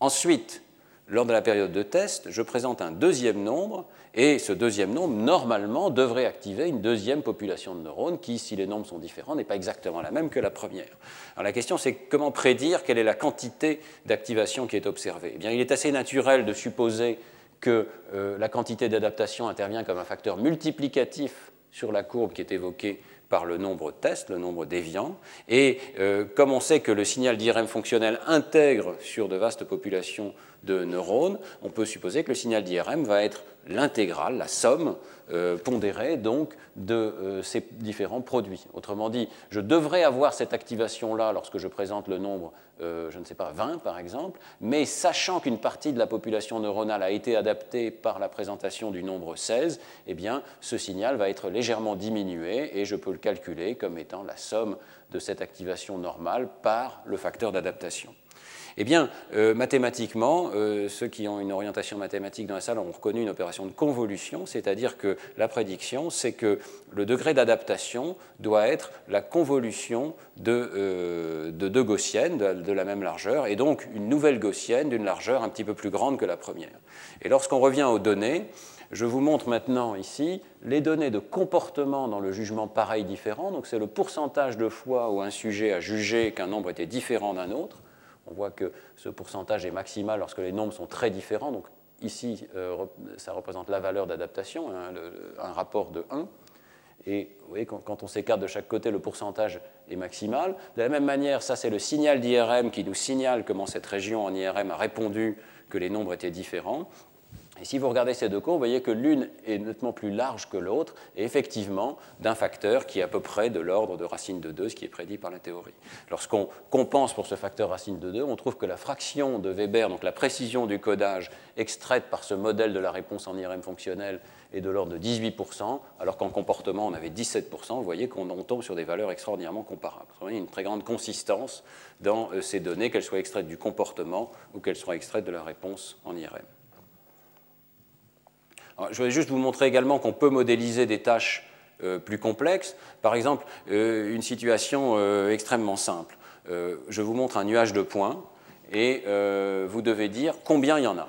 Ensuite, lors de la période de test, je présente un deuxième nombre et ce deuxième nombre, normalement, devrait activer une deuxième population de neurones qui, si les nombres sont différents, n'est pas exactement la même que la première. Alors la question, c'est comment prédire quelle est la quantité d'activation qui est observée? Eh bien, Il est assez naturel de supposer que euh, la quantité d'adaptation intervient comme un facteur multiplicatif sur la courbe qui est évoquée par le nombre test, le nombre déviant. Et euh, comme on sait que le signal d'IRM fonctionnel intègre sur de vastes populations de neurones, on peut supposer que le signal d'IRM va être l'intégrale, la somme euh, pondérée donc de euh, ces différents produits. Autrement dit, je devrais avoir cette activation-là lorsque je présente le nombre, euh, je ne sais pas, 20 par exemple, mais sachant qu'une partie de la population neuronale a été adaptée par la présentation du nombre 16, eh bien, ce signal va être légèrement diminué et je peux le calculer comme étant la somme de cette activation normale par le facteur d'adaptation. Eh bien, euh, mathématiquement, euh, ceux qui ont une orientation mathématique dans la salle ont reconnu une opération de convolution, c'est-à-dire que la prédiction, c'est que le degré d'adaptation doit être la convolution de, euh, deux gaussiennes de, la même largeur, et donc une nouvelle gaussienne d'une largeur un petit peu plus grande que la première. Et lorsqu'on revient aux données, je vous montre maintenant ici les données de comportement dans le jugement pareil différent. Donc c'est le pourcentage de fois où un sujet a jugé qu'un nombre était différent d'un autre. On voit que ce pourcentage est maximal lorsque les nombres sont très différents. Donc ici, euh, ça représente la valeur d'adaptation, hein, un rapport de 1. Et vous voyez, quand, on s'écarte de chaque côté, le pourcentage est maximal. De la même manière, ça c'est le signal d'IRM qui nous signale comment cette région en IRM a répondu que les nombres étaient différents. Et si vous regardez ces deux courbes, vous voyez que l'une est nettement plus large que l'autre, et effectivement d'un facteur qui est à peu près de l'ordre de racine de 2, ce qui est prédit par la théorie. Lorsqu'on compense pour ce facteur racine de 2, on trouve que la fraction de Weber, donc la précision du codage extraite par ce modèle de la réponse en IRM fonctionnelle, est de l'ordre de 18%, alors qu'en comportement, on avait 17%. Vous voyez qu'on tombe sur des valeurs extraordinairement comparables. Il y a une très grande consistance dans euh, ces données, qu'elles soient extraites du comportement ou qu'elles soient extraites de la réponse en IRM je voudrais juste vous montrer également qu'on peut modéliser des tâches euh, plus complexes. Par exemple, euh, une situation euh, extrêmement simple. je vous montre un nuage de points et vous devez dire combien il y en a.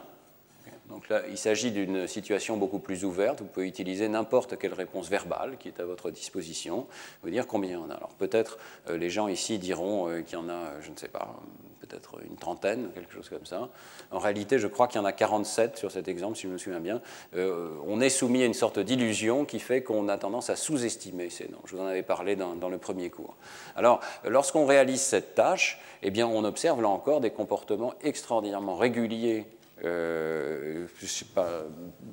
Donc là, il s'agit d'une situation beaucoup plus ouverte. Vous pouvez utiliser n'importe quelle réponse verbale qui est à votre disposition. Vous dire combien il y en a. Alors peut-être les gens ici diront qu'il y en a, je ne sais pas, peut-être une trentaine, quelque chose comme ça. En réalité, je crois qu'il y en a 47 sur cet exemple, si je me souviens bien. Euh, on est soumis à une sorte d'illusion qui fait qu'on a tendance à sous-estimer ces noms. Je vous en avais parlé dans, le premier cours. Alors, lorsqu'on réalise cette tâche, eh bien, on observe là encore des comportements extraordinairement réguliers euh,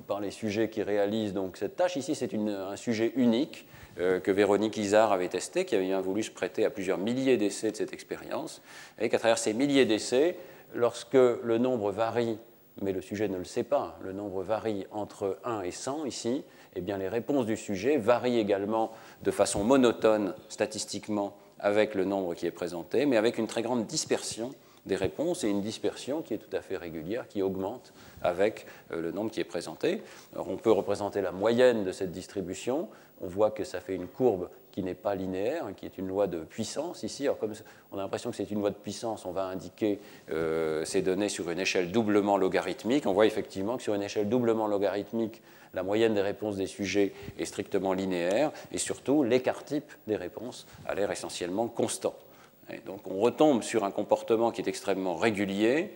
par les sujets qui réalisent donc cette tâche. Ici, c'est un sujet unique euh, que Véronique Isard avait testé, qui avait bien voulu se prêter à plusieurs milliers d'essais de cette expérience, et qu'à travers ces milliers d'essais, lorsque le nombre varie, mais le sujet ne le sait pas, le nombre varie entre 1 et 100 ici, eh bien les réponses du sujet varient également de façon monotone statistiquement avec le nombre qui est présenté, mais avec une très grande dispersion des réponses et une dispersion qui est tout à fait régulière, qui augmente avec euh, le nombre qui est présenté. on peut représenter la moyenne de cette distribution. On voit que ça fait une courbe qui n'est pas linéaire, qui est une loi de puissance ici. Comme on a l'impression que c'est une loi de puissance, on va indiquer euh, ces données sur une échelle doublement logarithmique. On voit effectivement que sur une échelle doublement logarithmique, la moyenne des réponses des sujets est strictement linéaire et surtout l'écart type des réponses a l'air essentiellement constant. Donc on retombe sur un comportement qui est extrêmement régulier.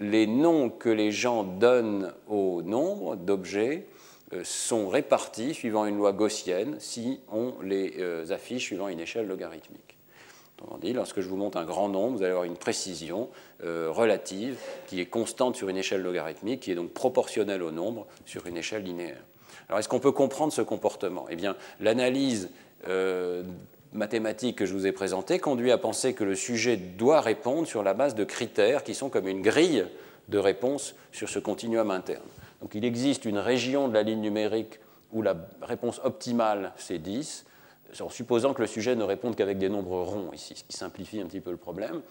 Les noms que les gens donnent aux nombres d'objets euh, sont répartis suivant une loi gaussienne si on les euh, affiche suivant une échelle logarithmique. Autrement dit, lorsque je vous montre un grand nombre, vous allez avoir une précision euh, relative qui est constante sur une échelle logarithmique, qui est donc proportionnelle au nombre sur une échelle linéaire. Alors, est-ce qu'on peut comprendre ce comportement? Eh bien, l'analyse mathématique que je vous ai présentée conduit à penser que le sujet doit répondre sur la base de critères qui sont comme une grille de réponse sur ce continuum interne. Donc il existe une région de la ligne numérique où la réponse optimale c'est 10, en supposant que le sujet ne réponde qu'avec des nombres ronds ici, ce qui simplifie un petit peu le problème.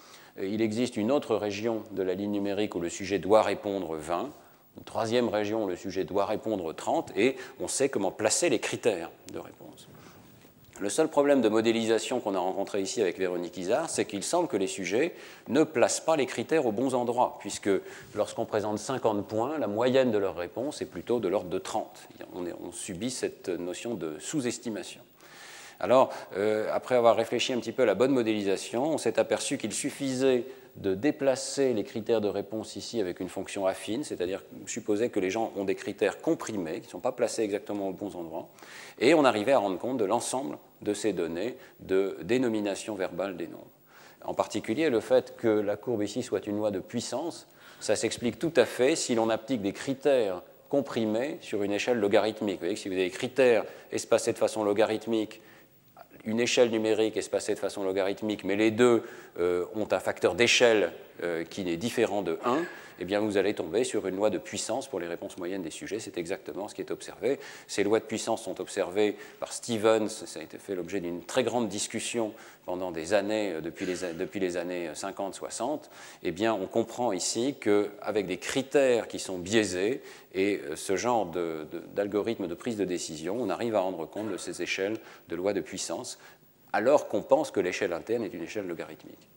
Il existe une autre région de la ligne numérique où le sujet doit répondre 20, une troisième région où le sujet doit répondre 30, et on sait comment placer les critères de réponse. Le seul problème de modélisation qu'on a rencontré ici avec Véronique Isard, c'est qu'il semble que les sujets ne placent pas les critères aux bons endroits, puisque lorsqu'on présente 50 points, la moyenne de leur réponse est plutôt de l'ordre de 30. On, subit cette notion de sous-estimation. Alors, euh, après avoir réfléchi un petit peu à la bonne modélisation, on s'est aperçu qu'il suffisait de déplacer les critères de réponse ici avec une fonction affine, c'est-à-dire supposer que les gens ont des critères comprimés, qui ne sont pas placés exactement aux bons endroits, et on arrivait à rendre compte de l'ensemble de ces données de dénomination verbale des nombres. En particulier, le fait que la courbe ici soit une loi de puissance, ça s'explique tout à fait si l'on applique des critères comprimés sur une échelle logarithmique. Vous voyez que si vous avez des critères espacés de façon logarithmique une échelle numérique espacée de façon logarithmique, mais les deux euh, ont un facteur d'échelle euh, qui est différent de 1, eh bien vous allez tomber sur une loi de puissance pour les réponses moyennes des sujets. C'est exactement ce qui est observé. Ces lois de puissance sont observées par Stevens. Ça a été fait l'objet d'une très grande discussion pendant des années, euh, depuis les, années 50-60. Eh bien, on comprend ici qu'avec des critères qui sont biaisés et euh, ce genre d'algorithme de, prise de décision, on arrive à rendre compte de ces échelles de lois de puissance, alors qu'on pense que l'échelle interne est une échelle logarithmique.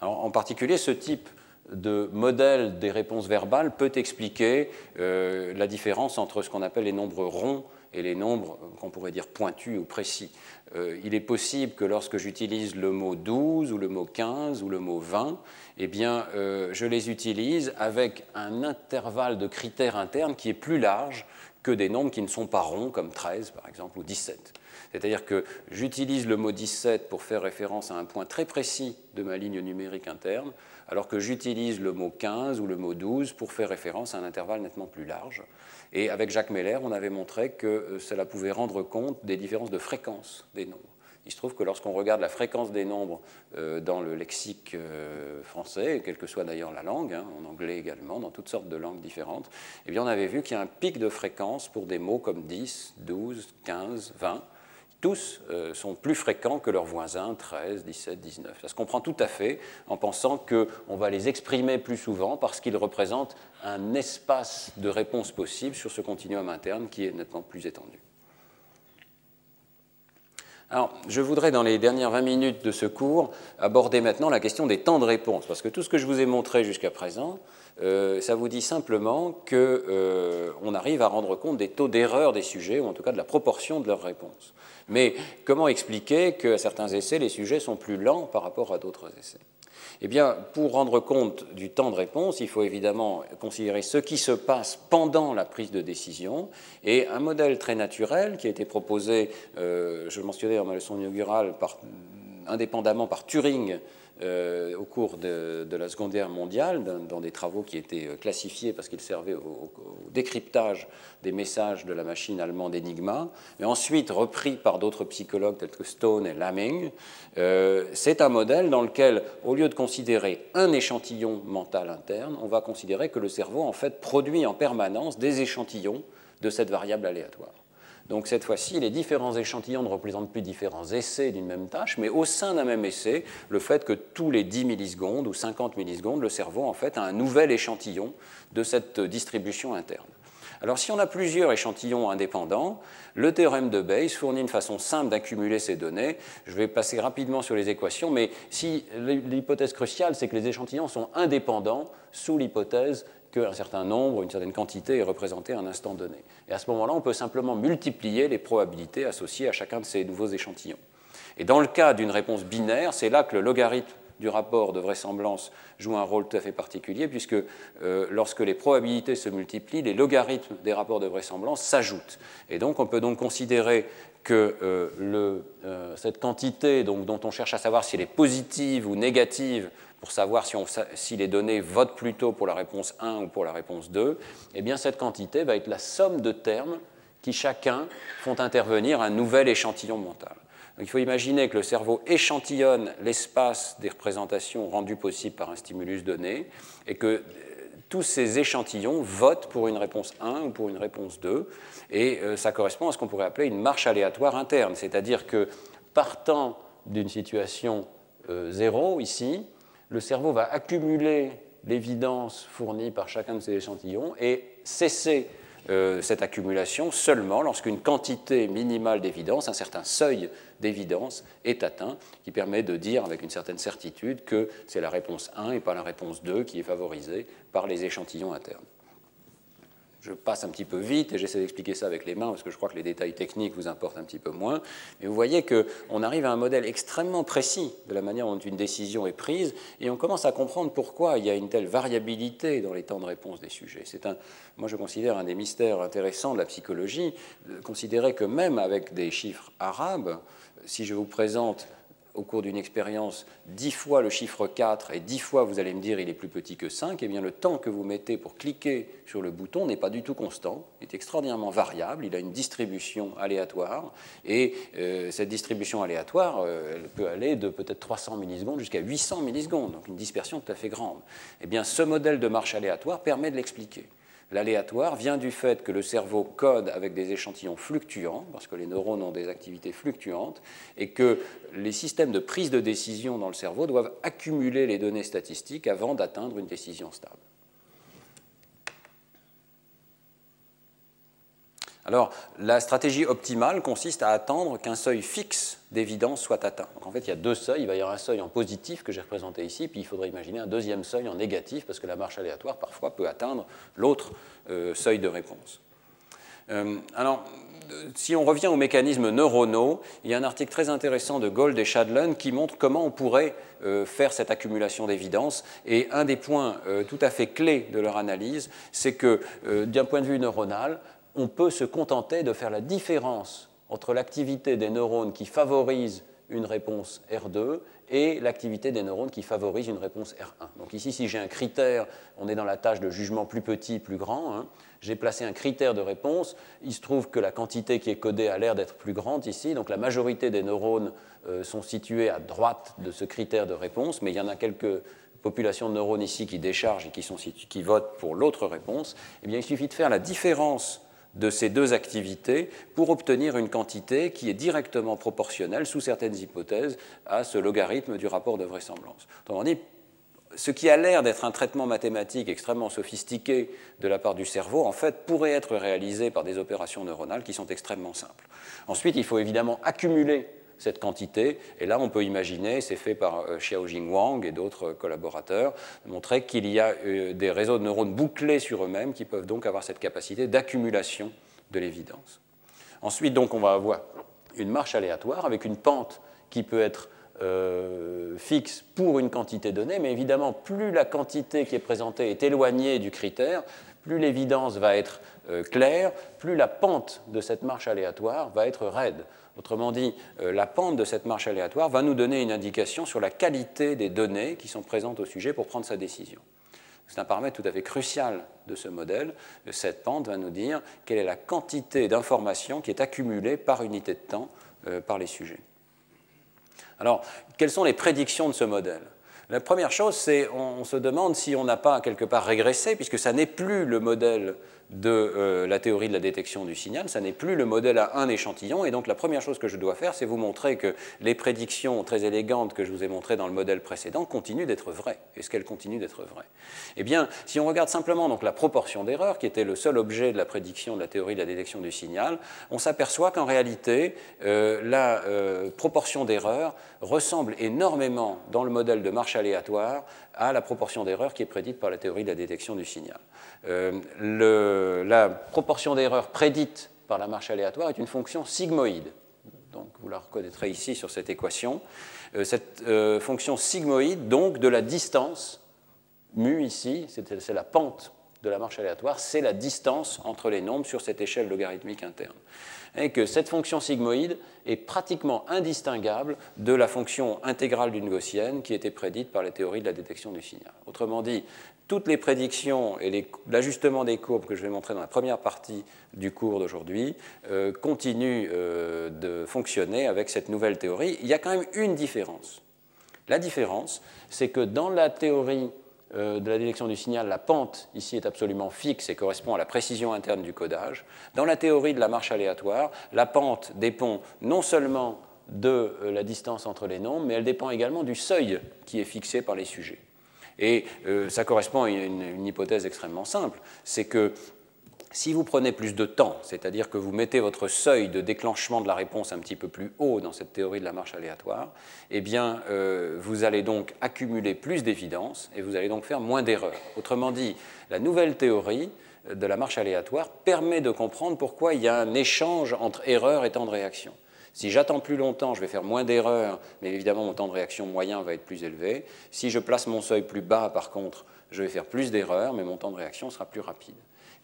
En particulier, ce type de modèle des réponses verbales peut expliquer euh, la différence entre ce qu'on appelle les nombres ronds et les nombres qu'on pourrait dire pointus ou précis. Euh, il est possible que lorsque j'utilise le mot 12 ou le mot 15 ou le mot 20, eh bien, euh, je les utilise avec un intervalle de critères internes qui est plus large que des nombres qui ne sont pas ronds, comme 13 par exemple ou 17. C'est-à-dire que j'utilise le mot 17 pour faire référence à un point très précis de ma ligne numérique interne, alors que j'utilise le mot 15 ou le mot 12 pour faire référence à un intervalle nettement plus large. Et avec Jacques Meller, on avait montré que euh, cela pouvait rendre compte des différences de fréquence des nombres. Il se trouve que lorsqu'on regarde la fréquence des nombres euh, dans le lexique euh, français, quelle que soit d'ailleurs la langue, hein, en anglais également, dans toutes sortes de langues différentes, eh bien on avait vu qu'il y a un pic de fréquence pour des mots comme 10, 12, 15, 20, tous euh, sont plus fréquents que leurs voisins, 13, 17, 19. Ça se comprend tout à fait en pensant qu'on va les exprimer plus souvent parce qu'ils représentent un espace de réponse possible sur ce continuum interne qui est nettement plus étendu. Alors, je voudrais, dans les dernières 20 minutes de ce cours, aborder maintenant la question des temps de réponse, parce que tout ce que je vous ai montré jusqu'à présent, euh, ça vous dit simplement qu'on euh, arrive à rendre compte des taux d'erreur des sujets, ou en tout cas de la proportion de leurs réponses. Mais comment expliquer qu'à certains essais, les sujets sont plus lents par rapport à d'autres essais? Eh bien, pour rendre compte du temps de réponse, il faut évidemment considérer ce qui se passe pendant la prise de décision. Et un modèle très naturel qui a été proposé, euh, je le mentionnais dans ma leçon inaugurale, indépendamment par Turing euh, au cours de, la Seconde Guerre mondiale, dans, des travaux qui étaient euh, classifiés parce qu'ils servaient au, décryptage des messages de la machine allemande Enigma, mais ensuite repris par d'autres psychologues tels que Stone et Lamming. Euh, c'est un modèle dans lequel, au lieu de considérer un échantillon mental interne, on va considérer que le cerveau en fait produit en permanence des échantillons de cette variable aléatoire. Donc cette fois-ci, les différents échantillons ne représentent plus différents essais d'une même tâche, mais au sein d'un même essai, le fait que tous les 10 millisecondes ou 50 millisecondes, le cerveau en fait a un nouvel échantillon de cette distribution interne. Alors si on a plusieurs échantillons indépendants, le théorème de Bayes fournit une façon simple d'accumuler ces données. Je vais passer rapidement sur les équations, mais si l'hypothèse cruciale, c'est que les échantillons sont indépendants sous l'hypothèse qu'un certain nombre, une certaine quantité est représentée à un instant donné. Et à ce moment-là, on peut simplement multiplier les probabilités associées à chacun de ces nouveaux échantillons. Et dans le cas d'une réponse binaire, c'est là que le logarithme du rapport de vraisemblance joue un rôle tout à fait particulier, puisque euh, lorsque les probabilités se multiplient, les logarithmes des rapports de vraisemblance s'ajoutent. Et donc on peut donc considérer que euh, euh, cette quantité donc, dont on cherche à savoir si elle est positive ou négative pour savoir si, les données votent plutôt pour la réponse 1 ou pour la réponse 2, eh bien cette quantité va être la somme de termes qui chacun font intervenir un nouvel échantillon mental. Donc, il faut imaginer que le cerveau échantillonne l'espace des représentations rendues possibles par un stimulus donné et que tous ces échantillons votent pour une réponse 1 ou pour une réponse 2. Et euh, ça correspond à ce qu'on pourrait appeler une marche aléatoire interne, c'est-à-dire que partant d'une situation 0 euh, ici, le cerveau va accumuler l'évidence fournie par chacun de ces échantillons et cesser euh, cette accumulation seulement lorsqu'une quantité minimale d'évidence, un certain seuil d'évidence est atteint, qui permet de dire avec une certaine certitude que c'est la réponse 1 et pas la réponse 2 qui est favorisée par les échantillons internes je passe un petit peu vite et j'essaie d'expliquer ça avec les mains parce que je crois que les détails techniques vous importent un petit peu moins. Mais vous voyez qu'on arrive à un modèle extrêmement précis de la manière dont une décision est prise et on commence à comprendre pourquoi il y a une telle variabilité dans les temps de réponse des sujets. C'est un, moi je considère un des mystères intéressants de la psychologie, de considérer que même avec des chiffres arabes, si je vous présente au cours d'une expérience 10 fois le chiffre 4 et 10 fois vous allez me dire il est plus petit que 5, eh bien le temps que vous mettez pour cliquer sur le bouton n'est pas du tout constant, il est extraordinairement variable, il a une distribution aléatoire et euh, cette distribution aléatoire, euh, elle peut aller de peut-être 300 millisecondes jusqu'à 800 millisecondes, donc une dispersion tout à fait grande. Eh bien ce modèle de marche aléatoire permet de l'expliquer. L'aléatoire vient du fait que le cerveau code avec des échantillons fluctuants, parce que les neurones ont des activités fluctuantes, et que les systèmes de prise de décision dans le cerveau doivent accumuler les données statistiques avant d'atteindre une décision stable. Alors, la stratégie optimale consiste à attendre qu'un seuil fixe d'évidence soit atteint. Donc, en fait, il y a deux seuils. Il va y avoir un seuil en positif que j'ai représenté ici, puis il faudrait imaginer un deuxième seuil en négatif, parce que la marche aléatoire, parfois, peut atteindre l'autre euh, seuil de réponse. Euh, alors, si on revient aux mécanismes neuronaux, il y a un article très intéressant de Gold et Shadlen qui montre comment on pourrait euh, faire cette accumulation d'évidence. Et un des points tout à fait clés de leur analyse, c'est que d'un point de vue neuronal, on peut se contenter de faire la différence entre l'activité des neurones qui favorise une réponse R2 et l'activité des neurones qui favorise une réponse R1. Donc ici, si j'ai un critère, on est dans la tâche de jugement plus petit, plus grand, hein. j'ai placé un critère de réponse, il se trouve que la quantité qui est codée a l'air d'être plus grande ici, donc la majorité des neurones euh, sont situés à droite de ce critère de réponse, mais il y en a quelques populations de neurones ici qui déchargent et qui, sont, qui votent pour l'autre réponse, eh bien il suffit de faire la différence de ces deux activités pour obtenir une quantité qui est directement proportionnelle, sous certaines hypothèses, à ce logarithme du rapport de vraisemblance. Autrement dit, ce qui a l'air d'être un traitement mathématique extrêmement sophistiqué de la part du cerveau, en fait, pourrait être réalisé par des opérations neuronales qui sont extrêmement simples. Ensuite, il faut évidemment accumuler cette quantité. Et là, on peut imaginer, c'est fait par euh, Xiaojing Wang et d'autres collaborateurs, montrer qu'il y a euh, des réseaux de neurones bouclés sur eux-mêmes qui peuvent donc avoir cette capacité d'accumulation de l'évidence. Ensuite, donc, on va avoir une marche aléatoire avec une pente qui peut être euh, fixe pour une quantité donnée, mais évidemment, plus la quantité qui est présentée est éloignée du critère, plus l'évidence va être claire, plus la pente de cette marche aléatoire va être raide. Autrement dit, euh, la pente de cette marche aléatoire va nous donner une indication sur la qualité des données qui sont présentes au sujet pour prendre sa décision. C'est un paramètre tout à fait crucial de ce modèle. Cette pente va nous dire quelle est la quantité d'informations qui est accumulée par unité de temps euh, par les sujets. Alors, quelles sont les prédictions de ce modèle? La première chose, c'est on, se demande si on n'a pas quelque part régressé, puisque ça n'est plus le modèle de euh, la théorie de la détection du signal. Ça n'est plus le modèle à un échantillon. Et donc la première chose que je dois faire, c'est vous montrer que les prédictions très élégantes que je vous ai montrées dans le modèle précédent continuent d'être vraies. Est-ce qu'elles continuent d'être vraies? Eh bien, si on regarde simplement donc, la proportion d'erreur, qui était le seul objet de la prédiction de la théorie de la détection du signal, on s'aperçoit qu'en réalité, euh, la euh, proportion d'erreur ressemble énormément dans le modèle de marche aléatoire à la proportion d'erreur qui est prédite par la théorie de la détection du signal. Euh, la proportion d'erreur prédite par la marche aléatoire est une fonction sigmoïde. Donc vous la reconnaîtrez ici sur cette équation. Euh, cette euh, fonction sigmoïde, donc de la distance, mu ici, c'est la pente de la marche aléatoire, c'est la distance entre les nombres sur cette échelle logarithmique interne et que cette fonction sigmoïde est pratiquement indistinguable de la fonction intégrale d'une gaussienne qui était prédite par la théorie de la détection du signal. Autrement dit, toutes les prédictions et l'ajustement des courbes que je vais montrer dans la première partie du cours d'aujourd'hui euh, continuent euh, de fonctionner avec cette nouvelle théorie. Il y a quand même une différence. La différence, c'est que dans la théorie euh, de la détection du signal, la pente ici est absolument fixe et correspond à la précision interne du codage. Dans la théorie de la marche aléatoire, la pente dépend non seulement de euh, la distance entre les nombres, mais elle dépend également du seuil qui est fixé par les sujets. Et euh, ça correspond à une hypothèse extrêmement simple, c'est que si vous prenez plus de temps, c'est-à-dire que vous mettez votre seuil de déclenchement de la réponse un petit peu plus haut dans cette théorie de la marche aléatoire, eh bien, euh, vous allez donc accumuler plus d'évidence et vous allez donc faire moins d'erreurs. Autrement dit, la nouvelle théorie de la marche aléatoire permet de comprendre pourquoi il y a un échange entre erreur et temps de réaction. Si j'attends plus longtemps, je vais faire moins d'erreurs, mais évidemment mon temps de réaction moyen va être plus élevé. Si je place mon seuil plus bas, par contre, je vais faire plus d'erreurs, mais mon temps de réaction sera plus rapide.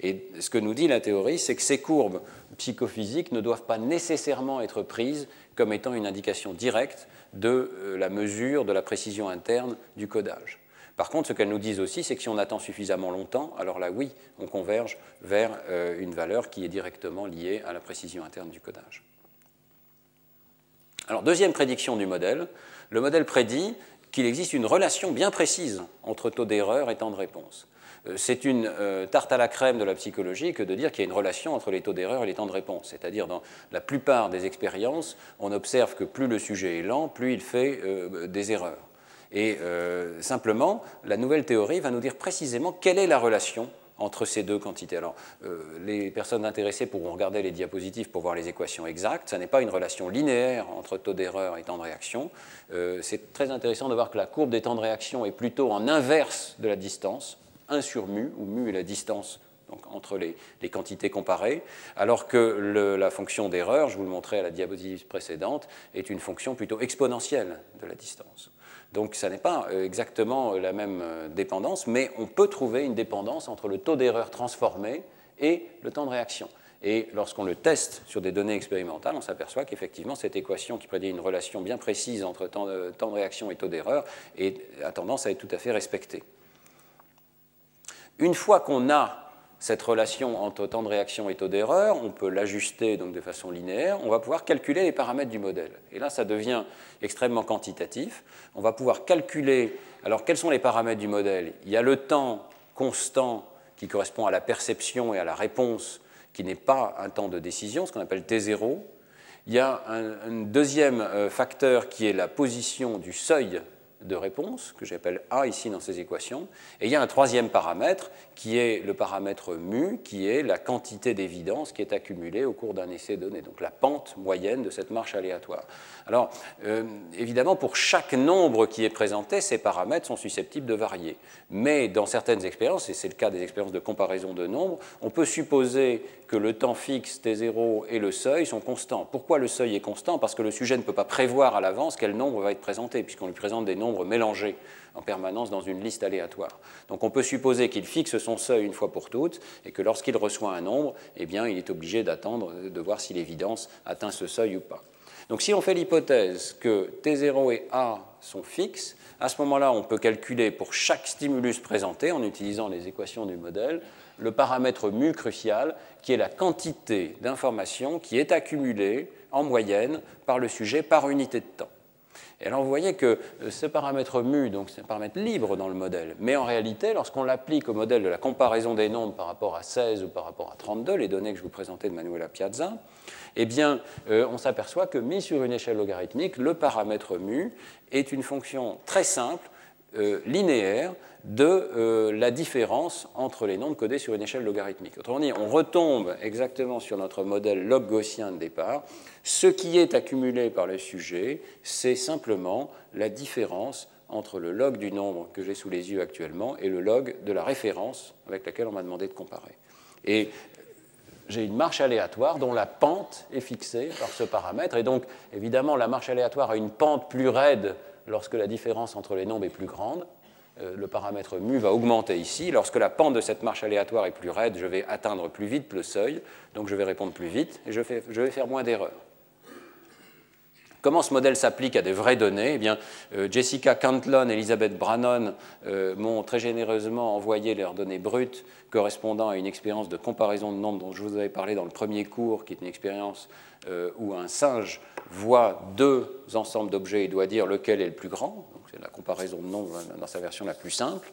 Et ce que nous dit la théorie, c'est que ces courbes psychophysiques ne doivent pas nécessairement être prises comme étant une indication directe de euh, la mesure de la précision interne du codage. Par contre, ce qu'elles nous disent aussi, c'est que si on attend suffisamment longtemps, alors là, oui, on converge vers euh, une valeur qui est directement liée à la précision interne du codage. Alors, deuxième prédiction du modèle, le modèle prédit qu'il existe une relation bien précise entre taux d'erreur et temps de réponse. Euh, c'est une euh, tarte à la crème de la psychologie que de dire qu'il y a une relation entre les taux d'erreur et les temps de réponse. C'est-à-dire, dans la plupart des expériences, on observe que plus le sujet est lent, plus il fait euh, des erreurs. Et simplement, la nouvelle théorie va nous dire précisément quelle est la relation entre ces deux quantités. Alors, les personnes intéressées pourront regarder les diapositives pour voir les équations exactes. Ce n'est pas une relation linéaire entre taux d'erreur et temps de réaction. c'est très intéressant de voir que la courbe des temps de réaction est plutôt en inverse de la distance. 1 sur mu, où mu est la distance donc, entre les, quantités comparées, alors que la fonction d'erreur, je vous le montrais à la diapositive précédente, est une fonction plutôt exponentielle de la distance. Donc ça n'est pas euh, exactement la même euh, dépendance, mais on peut trouver une dépendance entre le taux d'erreur transformé et le temps de réaction. Et lorsqu'on le teste sur des données expérimentales, on s'aperçoit qu'effectivement, cette équation qui prédit une relation bien précise entre temps de, temps de réaction et taux d'erreur a tendance à être tout à fait respectée. Une fois qu'on a cette relation entre temps de réaction et taux d'erreur, on peut l'ajuster donc de façon linéaire, on va pouvoir calculer les paramètres du modèle. Et là, ça devient extrêmement quantitatif. On va pouvoir calculer, alors quels sont les paramètres du modèle? Il y a le temps constant qui correspond à la perception et à la réponse, qui n'est pas un temps de décision, ce qu'on appelle T0. Il y a un, deuxième euh, facteur qui est la position du seuil de réponse, que j'appelle A ici dans ces équations. Et il y a un troisième paramètre, qui est le paramètre mu, qui est la quantité d'évidence qui est accumulée au cours d'un essai donné, donc la pente moyenne de cette marche aléatoire. Alors, euh, évidemment, pour chaque nombre qui est présenté, ces paramètres sont susceptibles de varier. Mais dans certaines expériences, et c'est le cas des expériences de comparaison de nombres, on peut supposer que le temps fixe T0 et le seuil sont constants. Pourquoi le seuil est constant? Parce que le sujet ne peut pas prévoir à l'avance quel nombre va être présenté, puisqu'on lui présente des nombres mélangés en permanence dans une liste aléatoire. Donc on peut supposer qu'il fixe son seuil une fois pour toutes et que lorsqu'il reçoit un nombre, eh bien, il est obligé d'attendre de voir si l'évidence atteint ce seuil ou pas. Donc si on fait l'hypothèse que T0 et A sont fixes, à ce moment-là, on peut calculer pour chaque stimulus présenté, en utilisant les équations du modèle, le paramètre mu crucial, qui est la quantité d'informations qui est accumulée en moyenne par le sujet par unité de temps. Et alors vous voyez que euh, ce paramètre mu, donc c'est un paramètre libre dans le modèle, mais en réalité, lorsqu'on l'applique au modèle de la comparaison des nombres par rapport à 16 ou par rapport à 32, les données que je vous présentais de Manuela Piazza, eh bien, euh, on s'aperçoit que mis sur une échelle logarithmique, le paramètre mu est une fonction très simple, euh, linéaire, de la différence entre les nombres codés sur une échelle logarithmique. Autrement dit, on retombe exactement sur notre modèle log gaussien de départ, ce qui est accumulé par le sujet, c'est simplement la différence entre le log du nombre que j'ai sous les yeux actuellement et le log de la référence avec laquelle on m'a demandé de comparer. Et j'ai une marche aléatoire dont la pente est fixée par ce paramètre. Et donc, évidemment, la marche aléatoire a une pente plus raide lorsque la différence entre les nombres est plus grande. Euh, le paramètre mu va augmenter ici. Lorsque la pente de cette marche aléatoire est plus raide, je vais atteindre plus vite le seuil, donc je vais répondre plus vite et je, vais faire moins d'erreurs. Comment ce modèle s'applique à des vraies données? Eh bien, euh, Jessica Cantlon et Elisabeth Brannon euh, m'ont très généreusement envoyé leurs données brutes correspondant à une expérience de comparaison de nombres dont je vous avais parlé dans le premier cours, qui est une expérience euh, où un singe voit deux ensembles d'objets et doit dire lequel est le plus grand. C'est la comparaison de nombres dans sa version la plus simple.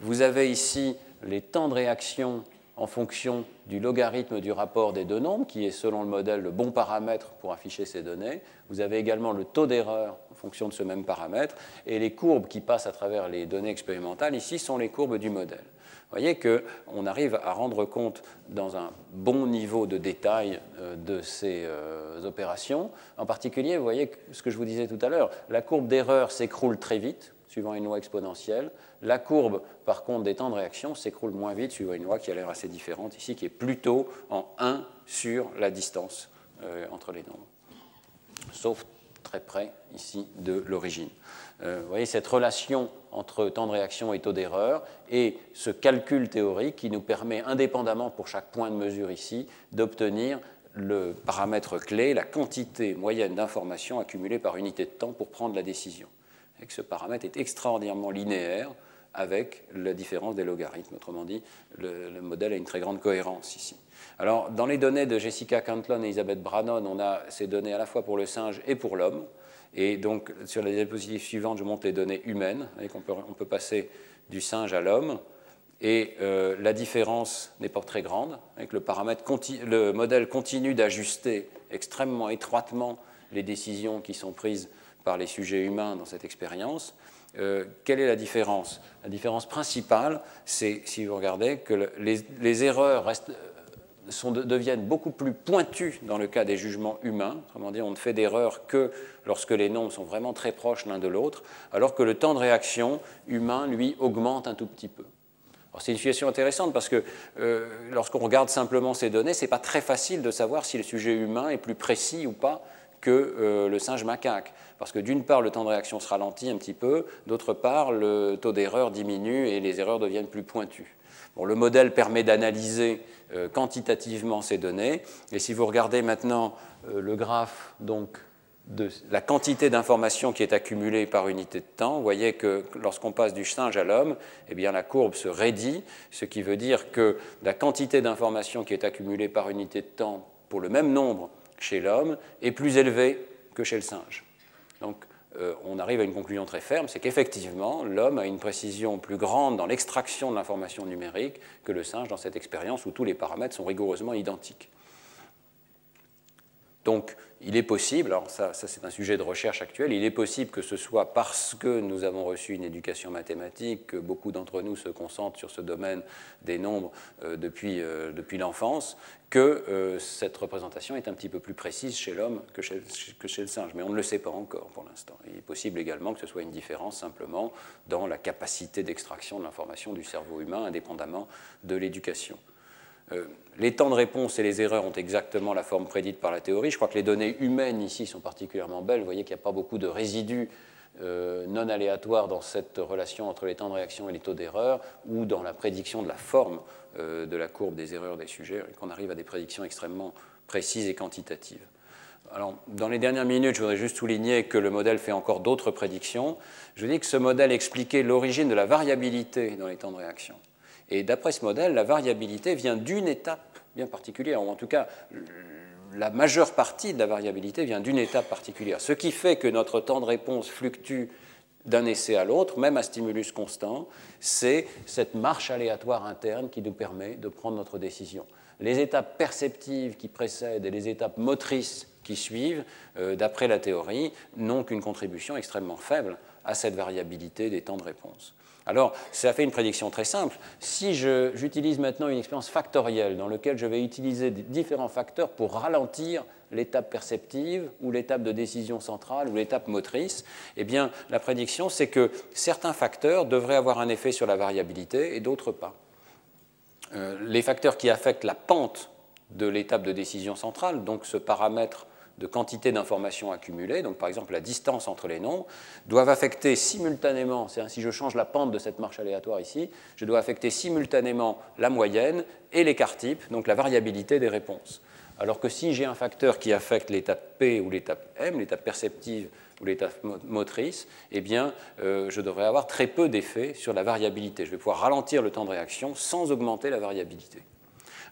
Vous avez ici les temps de réaction en fonction du logarithme du rapport des deux nombres, qui est selon le modèle le bon paramètre pour afficher ces données. Vous avez également le taux d'erreur en fonction de ce même paramètre, et les courbes qui passent à travers les données expérimentales, ici, sont les courbes du modèle. Vous voyez qu'on arrive à rendre compte dans un bon niveau de détail euh, de ces euh, opérations. En particulier, vous voyez ce que je vous disais tout à l'heure, la courbe d'erreur s'écroule très vite, suivant une loi exponentielle. La courbe, par contre, des temps de réaction s'écroule moins vite, suivant une loi qui a l'air assez différente ici, qui est plutôt en 1 sur la distance euh, entre les nombres. Sauf très près ici de l'origine. Vous voyez cette relation entre temps de réaction et taux d'erreur et ce calcul théorique qui nous permet, indépendamment pour chaque point de mesure ici, d'obtenir le paramètre clé, la quantité moyenne d'informations accumulées par unité de temps pour prendre la décision et que ce paramètre est extraordinairement linéaire avec la différence des logarithmes. Autrement dit, le, modèle a une très grande cohérence ici. Alors, dans les données de Jessica Cantlon et Elisabeth Brannon, on a ces données à la fois pour le singe et pour l'homme. Et donc, sur la diapositive suivante, je montre les données humaines. On peut, on peut passer du singe à l'homme. Et euh, la différence n'est pas très grande. Avec le, paramètre le modèle continue d'ajuster extrêmement étroitement les décisions qui sont prises par les sujets humains dans cette expérience. Euh, quelle est la différence? La différence principale, c'est, si vous regardez, que les, erreurs euh, deviennent beaucoup plus pointues dans le cas des jugements humains. Autrement dit, on ne fait d'erreurs que lorsque les nombres sont vraiment très proches l'un de l'autre, alors que le temps de réaction humain, lui, augmente un tout petit peu. C'est une situation intéressante parce que euh, lorsqu'on regarde simplement ces données, ce n'est pas très facile de savoir si le sujet humain est plus précis ou pas que le singe macaque parce que d'une part, le temps de réaction se ralentit un petit peu, d'autre part, le taux d'erreur diminue et les erreurs deviennent plus pointues. Le modèle permet d'analyser euh, quantitativement ces données, et si vous regardez maintenant euh, le graphe donc, de la quantité d'informations qui est accumulée par unité de temps, vous voyez que lorsqu'on passe du singe à l'homme, eh bien, la courbe se raidit, ce qui veut dire que la quantité d'informations qui est accumulée par unité de temps pour le même nombre chez l'homme est plus élevée que chez le singe. Donc, euh, on arrive à une conclusion très ferme, c'est qu'effectivement, l'homme a une précision plus grande dans l'extraction de l'information numérique que le singe dans cette expérience où tous les paramètres sont rigoureusement identiques. Donc, il est possible, alors ça, c'est un sujet de recherche actuel, il est possible que ce soit parce que nous avons reçu une éducation mathématique, que beaucoup d'entre nous se concentrent sur ce domaine des nombres euh, depuis, euh, depuis l'enfance, que euh, cette représentation est un petit peu plus précise chez l'homme que chez le singe. Mais on ne le sait pas encore pour l'instant. Il est possible également que ce soit une différence simplement dans la capacité d'extraction de l'information du cerveau humain, indépendamment de l'éducation. Euh, les temps de réponse et les erreurs ont exactement la forme prédite par la théorie. Je crois que les données humaines ici sont particulièrement belles. Vous voyez qu'il n'y a pas beaucoup de résidus euh, non aléatoires dans cette relation entre les temps de réaction et les taux d'erreur ou dans la prédiction de la forme euh, de la courbe des erreurs des sujets, et qu'on arrive à des prédictions extrêmement précises et quantitatives. Alors, dans les dernières minutes, je voudrais juste souligner que le modèle fait encore d'autres prédictions. Je dis que ce modèle expliquait l'origine de la variabilité dans les temps de réaction. Et d'après ce modèle, la variabilité vient d'une étape bien particulière, ou en tout cas, la majeure partie de la variabilité vient d'une étape particulière. Ce qui fait que notre temps de réponse fluctue d'un essai à l'autre, même à stimulus constant, c'est cette marche aléatoire interne qui nous permet de prendre notre décision. Les étapes perceptives qui précèdent et les étapes motrices qui suivent, euh, d'après la théorie, n'ont qu'une contribution extrêmement faible à cette variabilité des temps de réponse. Alors, ça fait une prédiction très simple. Si j'utilise maintenant une expérience factorielle dans laquelle je vais utiliser différents facteurs pour ralentir l'étape perceptive ou l'étape de décision centrale ou l'étape motrice, eh bien, la prédiction, c'est que certains facteurs devraient avoir un effet sur la variabilité et d'autres pas. Euh, les facteurs qui affectent la pente de l'étape de décision centrale, donc ce paramètre de quantité d'informations accumulées, donc par exemple la distance entre les nombres, doivent affecter simultanément, si je change la pente de cette marche aléatoire ici, je dois affecter simultanément la moyenne et l'écart type, donc la variabilité des réponses. Alors que si j'ai un facteur qui affecte l'étape P ou l'étape M, l'étape perceptive ou l'étape motrice, eh bien, euh, je devrais avoir très peu d'effet sur la variabilité. Je vais pouvoir ralentir le temps de réaction sans augmenter la variabilité.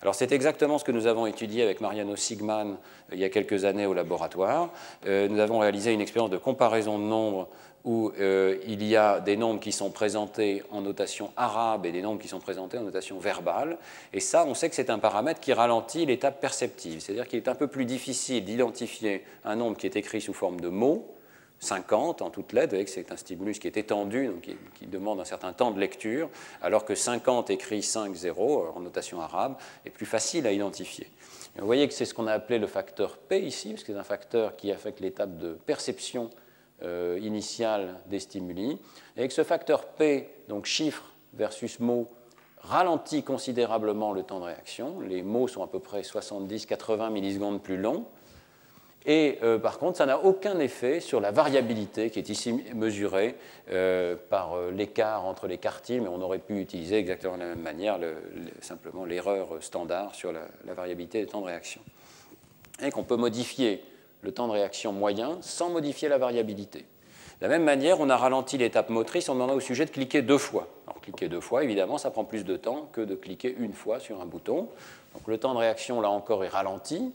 Alors c'est exactement ce que nous avons étudié avec Mariano Sigman euh, il y a quelques années au laboratoire. Euh, nous avons réalisé une expérience de comparaison de nombres où euh, il y a des nombres qui sont présentés en notation arabe et des nombres qui sont présentés en notation verbale. Et ça, on sait que c'est un paramètre qui ralentit l'étape perceptive. C'est-à-dire qu'il est un peu plus difficile d'identifier un nombre qui est écrit sous forme de mots 50 en toutes lettres, vous voyez que c'est un stimulus qui est étendu, donc qui, demande un certain temps de lecture, alors que 50 écrit 5-0 euh, en notation arabe est plus facile à identifier. vous voyez que c'est ce qu'on a appelé le facteur P ici, parce que c'est un facteur qui affecte l'étape de perception euh, initiale des stimuli. Et que ce facteur P, donc chiffre versus mot, ralentit considérablement le temps de réaction. Les mots sont à peu près 70-80 millisecondes plus longs. Et euh, par contre, ça n'a aucun effet sur la variabilité qui est ici mesurée euh, par euh, l'écart entre les quartiles, mais on aurait pu utiliser exactement de la même manière simplement l'erreur standard sur la, variabilité des temps de réaction. Et qu'on peut modifier le temps de réaction moyen sans modifier la variabilité. De la même manière, on a ralenti l'étape motrice en demandant au sujet de cliquer deux fois. Alors, cliquer deux fois, évidemment, ça prend plus de temps que de cliquer une fois sur un bouton. Donc, le temps de réaction, là encore, est ralenti,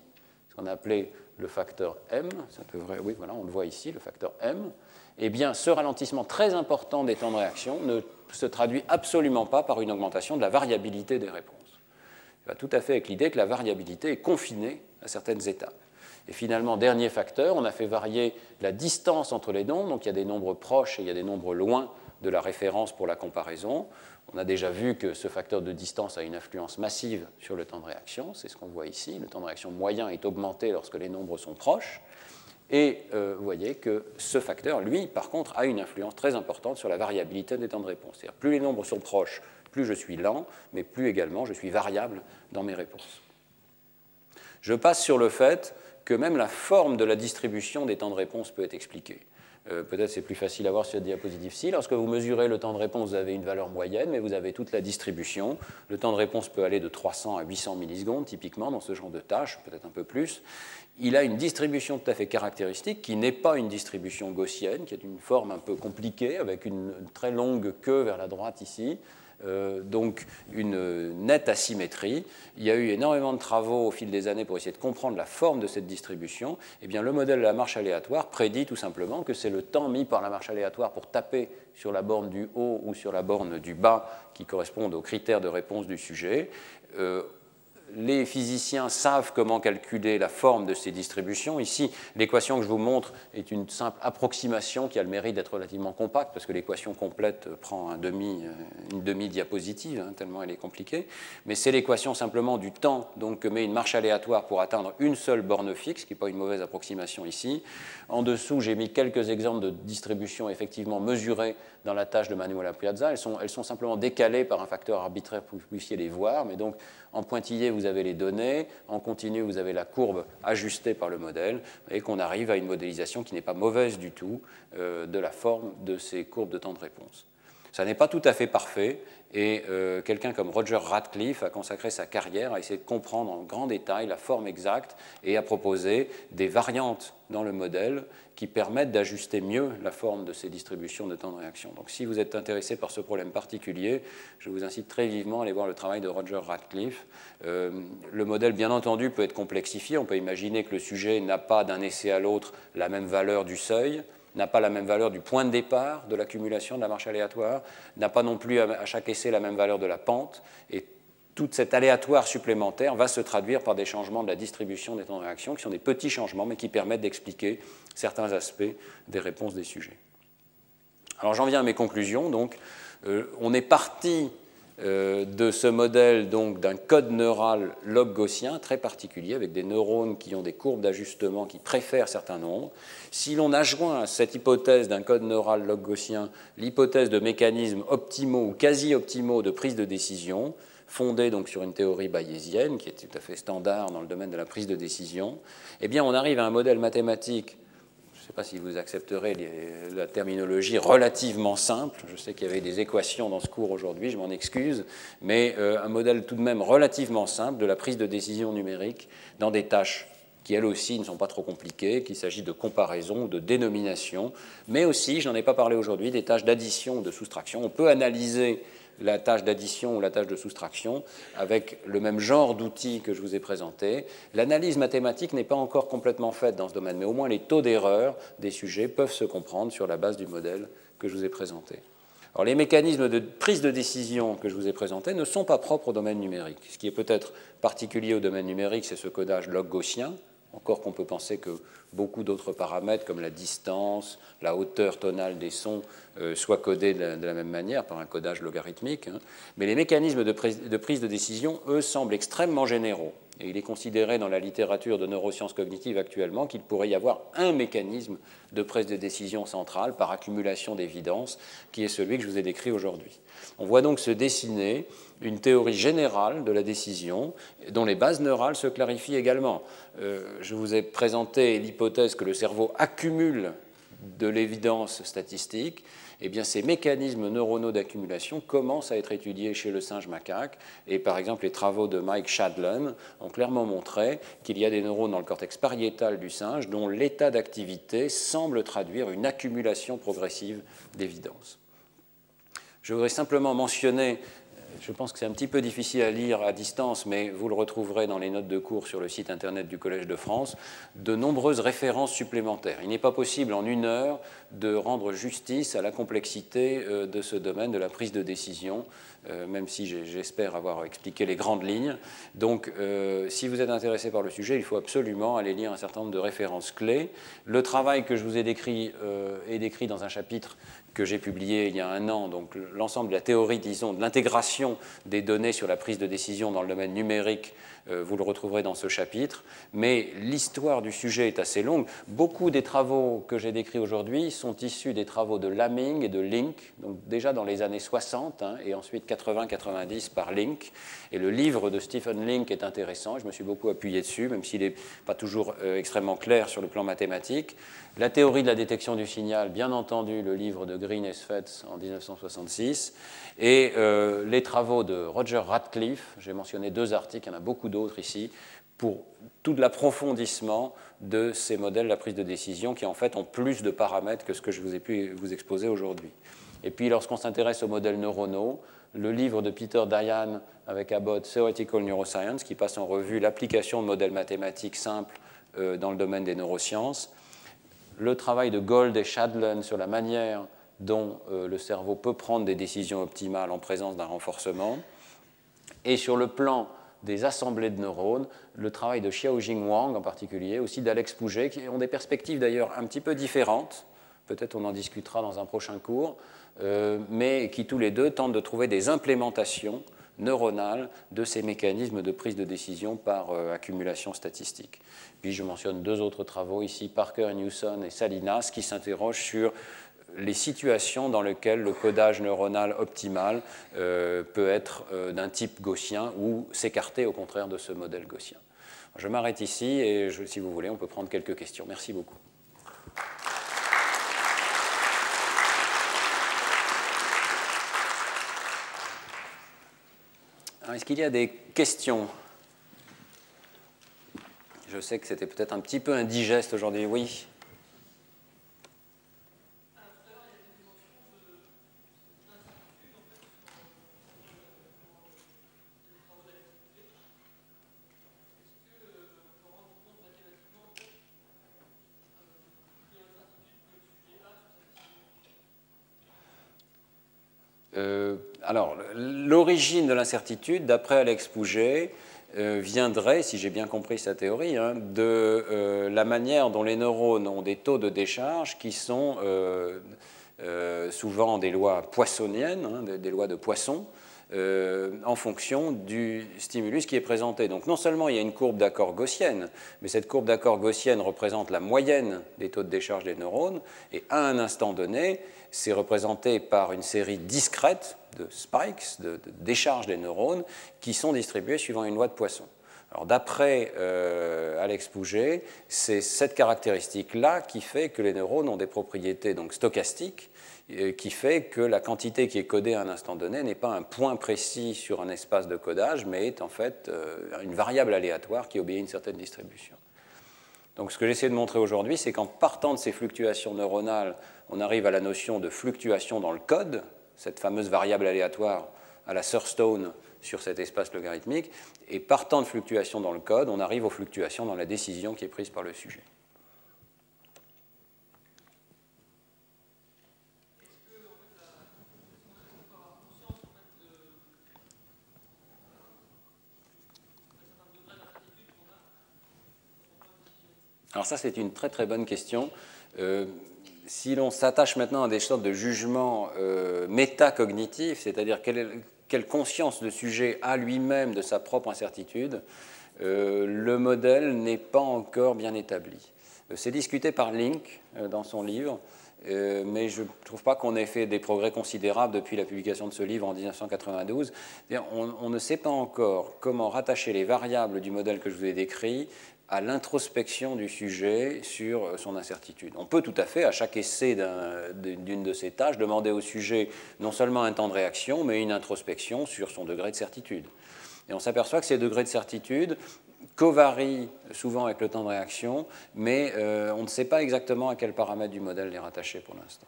ce qu'on a appelé le facteur M, ça devrait, oui, voilà, on le voit ici, le facteur M, eh bien, ce ralentissement très important des temps de réaction ne se traduit absolument pas par une augmentation de la variabilité des réponses. Il va tout à fait avec l'idée que la variabilité est confinée à certaines étapes. Et finalement, dernier facteur, on a fait varier la distance entre les nombres, donc il y a des nombres proches et il y a des nombres loin de la référence pour la comparaison. On a déjà vu que ce facteur de distance a une influence massive sur le temps de réaction, c'est ce qu'on voit ici. Le temps de réaction moyen est augmenté lorsque les nombres sont proches. Et euh, vous voyez que ce facteur, lui, par contre, a une influence très importante sur la variabilité des temps de réponse. C'est-à-dire plus les nombres sont proches, plus je suis lent, mais plus également je suis variable dans mes réponses. Je passe sur le fait que même la forme de la distribution des temps de réponse peut être expliquée. Euh, peut-être c'est plus facile à voir sur la diapositive-ci. Lorsque vous mesurez le temps de réponse, vous avez une valeur moyenne, mais vous avez toute la distribution. Le temps de réponse peut aller de 300 à 800 millisecondes, typiquement, dans ce genre de tâches, peut-être un peu plus. Il a une distribution tout à fait caractéristique qui n'est pas une distribution gaussienne, qui est une forme un peu compliquée, avec une très longue queue vers la droite ici. Euh, donc une nette asymétrie. Il y a eu énormément de travaux au fil des années pour essayer de comprendre la forme de cette distribution. Eh bien, le modèle de la marche aléatoire prédit tout simplement que c'est le temps mis par la marche aléatoire pour taper sur la borne du haut ou sur la borne du bas qui correspondent aux critères de réponse du sujet. Euh, les physiciens savent comment calculer la forme de ces distributions. Ici, l'équation que je vous montre est une simple approximation qui a le mérite d'être relativement compacte, parce que l'équation complète prend demi, une demi-diapositive, hein, tellement elle est compliquée. Mais c'est l'équation simplement du temps donc, que met une marche aléatoire pour atteindre une seule borne fixe, qui n'est pas une mauvaise approximation ici. En dessous, j'ai mis quelques exemples de distributions effectivement mesurées dans la tâche de Manuela Piazza. Elles sont, simplement décalées par un facteur arbitraire pour que vous puissiez les voir, mais donc en pointillé, vous avez les données. En continu, vous avez la courbe ajustée par le modèle. Et qu'on arrive à une modélisation qui n'est pas mauvaise du tout euh, de la forme de ces courbes de temps de réponse. Ça n'est pas tout à fait parfait, et euh, quelqu'un comme Roger Radcliffe a consacré sa carrière à essayer de comprendre en grand détail la forme exacte et à proposer des variantes dans le modèle qui permettent d'ajuster mieux la forme de ces distributions de temps de réaction. Donc si vous êtes intéressé par ce problème particulier, je vous incite très vivement à aller voir le travail de Roger Radcliffe. Euh, le modèle, bien entendu, peut être complexifié. On peut imaginer que le sujet n'a pas d'un essai à l'autre la même valeur du seuil n'a pas la même valeur du point de départ de l'accumulation de la marche aléatoire, n'a pas non plus à chaque essai la même valeur de la pente, tout cet aléatoire supplémentaire va se traduire par des changements de la distribution des temps de réaction, qui sont des petits changements, mais qui permettent d'expliquer certains aspects des réponses des sujets. Alors j'en viens à mes conclusions. Euh, on est parti euh, de ce modèle donc d'un code neural log gaussien très particulier avec des neurones qui ont des courbes d'ajustement qui préfèrent certains nombres. Si l'on adjoint à cette hypothèse d'un code neural log gaussien l'hypothèse de mécanismes optimaux ou quasi optimaux de prise de décision, fondée donc sur une théorie bayésienne qui est tout à fait standard dans le domaine de la prise de décision, eh bien on arrive à un modèle mathématique je ne sais pas si vous accepterez la terminologie relativement simple. Je sais qu'il y avait des équations dans ce cours aujourd'hui, je m'en excuse, mais euh, un modèle tout de même relativement simple de la prise de décision numérique dans des tâches qui elles aussi ne sont pas trop compliquées, qu'il s'agit de comparaison, de dénomination, mais aussi, je n'en ai pas parlé aujourd'hui, des tâches d'addition ou de soustraction. On peut analyser la tâche d'addition ou la tâche de soustraction avec le même genre d'outils que je vous ai présenté. L'analyse mathématique n'est pas encore complètement faite dans ce domaine, mais au moins les taux d'erreur des sujets peuvent se comprendre sur la base du modèle que je vous ai présenté. Alors, les mécanismes de prise de décision que je vous ai présentés ne sont pas propres au domaine numérique. Ce qui est peut-être particulier au domaine numérique, c'est ce codage log gaussien, encore qu'on peut penser que beaucoup d'autres paramètres comme la distance, la hauteur tonale des sons euh, soient codés de la, même manière par un codage logarithmique. Hein. Mais les mécanismes de, de prise de décision, eux, semblent extrêmement généraux. Et il est considéré dans la littérature de neurosciences cognitives actuellement qu'il pourrait y avoir un mécanisme de prise de décision centrale par accumulation d'évidence, qui est celui que je vous ai décrit aujourd'hui. On voit donc se dessiner une théorie générale de la décision, dont les bases neurales se clarifient également. Euh, je vous ai présenté l'hypothèse que le cerveau accumule de l'évidence statistique, eh ces mécanismes neuronaux d'accumulation commencent à être étudiés chez le singe macaque. Et par exemple, les travaux de Mike Shadlen ont clairement montré qu'il y a des neurones dans le cortex pariétal du singe dont l'état d'activité semble traduire une accumulation progressive d'évidence. Je voudrais simplement mentionner je pense que c'est un petit peu difficile à lire à distance, mais vous le retrouverez dans les notes de cours sur le site internet du Collège de France, de nombreuses références supplémentaires. Il n'est pas possible en une heure de rendre justice à la complexité euh, de ce domaine de la prise de décision, euh, même si j'espère avoir expliqué les grandes lignes. Donc, euh, si vous êtes intéressé par le sujet, il faut absolument aller lire un certain nombre de références clés. Le travail que je vous ai décrit est décrit dans un chapitre que j'ai publié il y a un an, donc l'ensemble de la théorie, disons, de l'intégration des données sur la prise de décision dans le domaine numérique, euh, vous le retrouverez dans ce chapitre. Mais l'histoire du sujet est assez longue. Beaucoup des travaux que j'ai décrits aujourd'hui sont issus des travaux de Lamming et de Link, donc déjà dans les années 60 hein, et ensuite 80-90 par Link. Et le livre de Stephen Link est intéressant, je me suis beaucoup appuyé dessus, même s'il n'est pas toujours euh, extrêmement clair sur le plan mathématique. La théorie de la détection du signal, bien entendu, le livre de Green et Svetz en 1966, et euh, les travaux de Roger Radcliffe, j'ai mentionné deux articles, il y en a beaucoup d'autres ici, pour tout l'approfondissement de ces modèles la prise de décision qui en fait ont plus de paramètres que ce que je vous ai pu vous exposer aujourd'hui. Et puis lorsqu'on s'intéresse aux modèles neuronaux, le livre de Peter Dayan avec Abbott, Theoretical Neuroscience, qui passe en revue l'application de modèles mathématiques simples euh, dans le domaine des neurosciences, le travail de Gold et Shadlen sur la manière dont euh, le cerveau peut prendre des décisions optimales en présence d'un renforcement, et sur le plan des assemblées de neurones, le travail de Xiaojing Wang en particulier, aussi d'Alex Pouget, qui ont des perspectives d'ailleurs un petit peu différentes, peut-être on en discutera dans un prochain cours, euh, mais qui tous les deux tentent de trouver des implémentations neuronales de ces mécanismes de prise de décision par euh, accumulation statistique. Puis je mentionne deux autres travaux ici, Parker Newson et Salinas, qui s'interrogent sur les situations dans lesquelles le codage neuronal optimal euh, peut être euh, d'un type gaussien ou s'écarter au contraire de ce modèle gaussien. Je m'arrête ici et si vous voulez, on peut prendre quelques questions. Merci beaucoup. Est-ce qu'il y a des questions? Je sais que c'était peut-être un petit peu indigeste aujourd'hui. Oui Euh, alors, l'origine de l'incertitude, d'après Alex Pouget, euh, viendrait, si j'ai bien compris sa théorie, hein, de euh, la manière dont les neurones ont des taux de décharge qui sont souvent des lois poissoniennes, hein, des, lois de poisson, en fonction du stimulus qui est présenté. Donc non seulement il y a une courbe d'accord gaussienne, mais cette courbe d'accord gaussienne représente la moyenne des taux de décharge des neurones, et à un instant donné, c'est représenté par une série discrète de spikes, de, décharges des neurones, qui sont distribués suivant une loi de Poisson. Alors d'après euh, Alex Pouget, c'est cette caractéristique-là qui fait que les neurones ont des propriétés donc stochastiques, euh, qui fait que la quantité qui est codée à un instant donné n'est pas un point précis sur un espace de codage, mais est en fait euh, une variable aléatoire qui obéit à une certaine distribution. Donc ce que j'essaie de montrer aujourd'hui, c'est qu'en partant de ces fluctuations neuronales on arrive à la notion de fluctuation dans le code, cette fameuse variable aléatoire à la Surstone sur cet espace logarithmique, et partant de fluctuation dans le code, on arrive aux fluctuations dans la décision qui est prise par le sujet. Alors ça, c'est une très très bonne question. Euh, si l'on s'attache maintenant à des sortes de jugements euh, métacognitifs, c'est-à-dire quelle, conscience le sujet a lui-même de sa propre incertitude, euh, le modèle n'est pas encore bien établi. C'est discuté par Link dans son livre, mais je ne trouve pas qu'on ait fait des progrès considérables depuis la publication de ce livre en 1992. on ne sait pas encore comment rattacher les variables du modèle que je vous ai décrit à l'introspection du sujet sur son incertitude. On peut tout à fait, à chaque essai d'une de ces tâches, demander au sujet non seulement un temps de réaction, mais une introspection sur son degré de certitude. Et on s'aperçoit que ces degrés de certitude covarient souvent avec le temps de réaction, mais euh, on ne sait pas exactement à quel paramètre du modèle les rattacher pour l'instant.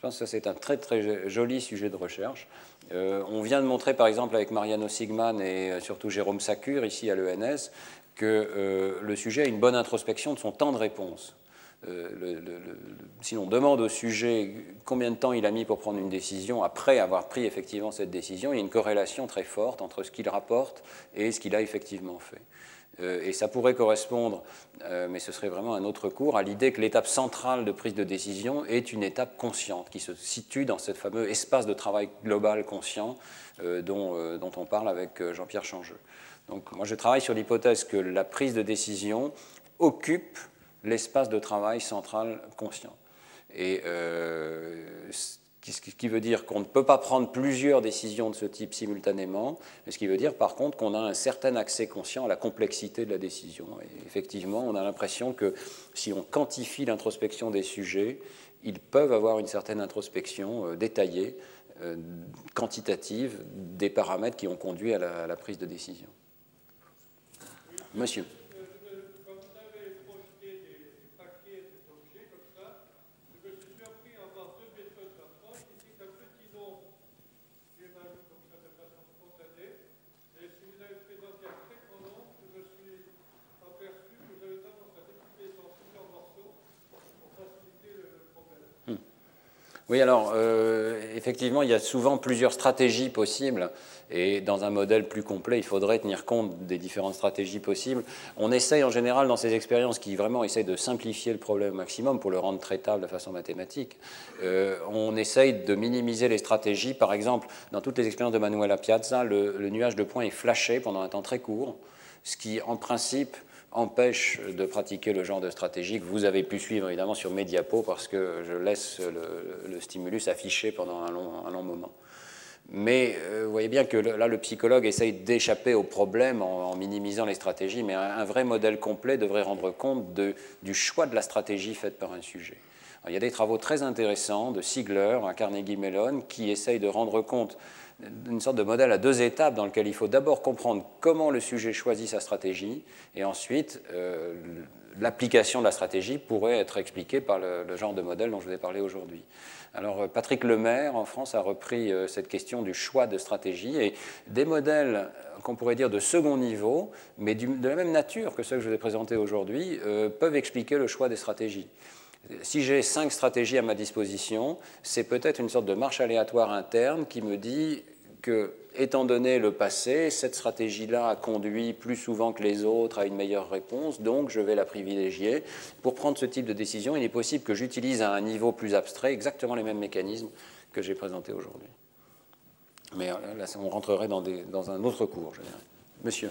Je pense que c'est un très très joli sujet de recherche. Euh, on vient de montrer par exemple avec Mariano Sigman et euh, surtout Jérôme Sacure ici à l'ENS que euh, le sujet a une bonne introspection de son temps de réponse. Euh, si l'on demande au sujet combien de temps il a mis pour prendre une décision après avoir pris effectivement cette décision, il y a une corrélation très forte entre ce qu'il rapporte et ce qu'il a effectivement fait. Euh, et ça pourrait correspondre, mais ce serait vraiment un autre cours, à l'idée que l'étape centrale de prise de décision est une étape consciente qui se situe dans ce fameux espace de travail global conscient dont, dont, on parle avec Jean-Pierre Changeux. Donc moi je travaille sur l'hypothèse que la prise de décision occupe l'espace de travail central conscient. Et euh, ce qui veut dire qu'on ne peut pas prendre plusieurs décisions de ce type simultanément, mais ce qui veut dire par contre qu'on a un certain accès conscient à la complexité de la décision. Et effectivement, on a l'impression que si on quantifie l'introspection des sujets, ils peuvent avoir une certaine introspection euh, détaillée, euh, quantitative, des paramètres qui ont conduit à la prise de décision. Monsieur. Quand vous avez projeté des, paquets d'objets comme ça, je me suis surpris à avoir deux méthodes d'approche. Ici, un petit nombre j'évalue comme ça de façon spontanée. Et si vous avez présenté un très grand nombre, je me suis aperçu que vous avez tendance à découper en plusieurs morceaux pour faciliter le problème. Hmm. Oui, alors euh, effectivement, il y a souvent plusieurs stratégies possibles et dans un modèle plus complet, il faudrait tenir compte des différentes stratégies possibles. On essaye en général dans ces expériences qui vraiment essayent de simplifier le problème au maximum pour le rendre traitable de façon mathématique. Euh, on essaye de minimiser les stratégies. Par exemple, dans toutes les expériences de Manuela Piazza, le, le nuage de points est flashé pendant un temps très court, ce qui en principe empêche de pratiquer le genre de stratégie que vous avez pu suivre évidemment sur Mediapo parce que je laisse le, stimulus affiché pendant un long, moment. Mais euh, vous voyez bien que là, le psychologue essaye d'échapper au problème en, minimisant les stratégies, mais un, vrai modèle complet devrait rendre compte du choix de la stratégie faite par un sujet. il y a des travaux très intéressants de Siegler à Carnegie Mellon qui essayent de rendre compte d'une sorte de modèle à deux étapes dans lequel il faut d'abord comprendre comment le sujet choisit sa stratégie et ensuite euh, l'application de la stratégie pourrait être expliquée par le, genre de modèle dont je vous ai parlé aujourd'hui. Alors euh, Patrick Lemaire en France a repris euh, cette question du choix de stratégie et des modèles qu'on pourrait dire de second niveau, mais de la même nature que ceux que je vous ai présentés aujourd'hui, peuvent expliquer le choix des stratégies. Si j'ai cinq stratégies à ma disposition, c'est peut-être une sorte de marche aléatoire interne qui me dit que, étant donné le passé, cette stratégie-là a conduit plus souvent que les autres à une meilleure réponse, donc je vais la privilégier. Pour prendre ce type de décision, il est possible que j'utilise à un niveau plus abstrait exactement les mêmes mécanismes que j'ai présentés aujourd'hui. Mais là, on rentrerait dans, dans un autre cours, je dirais. Monsieur.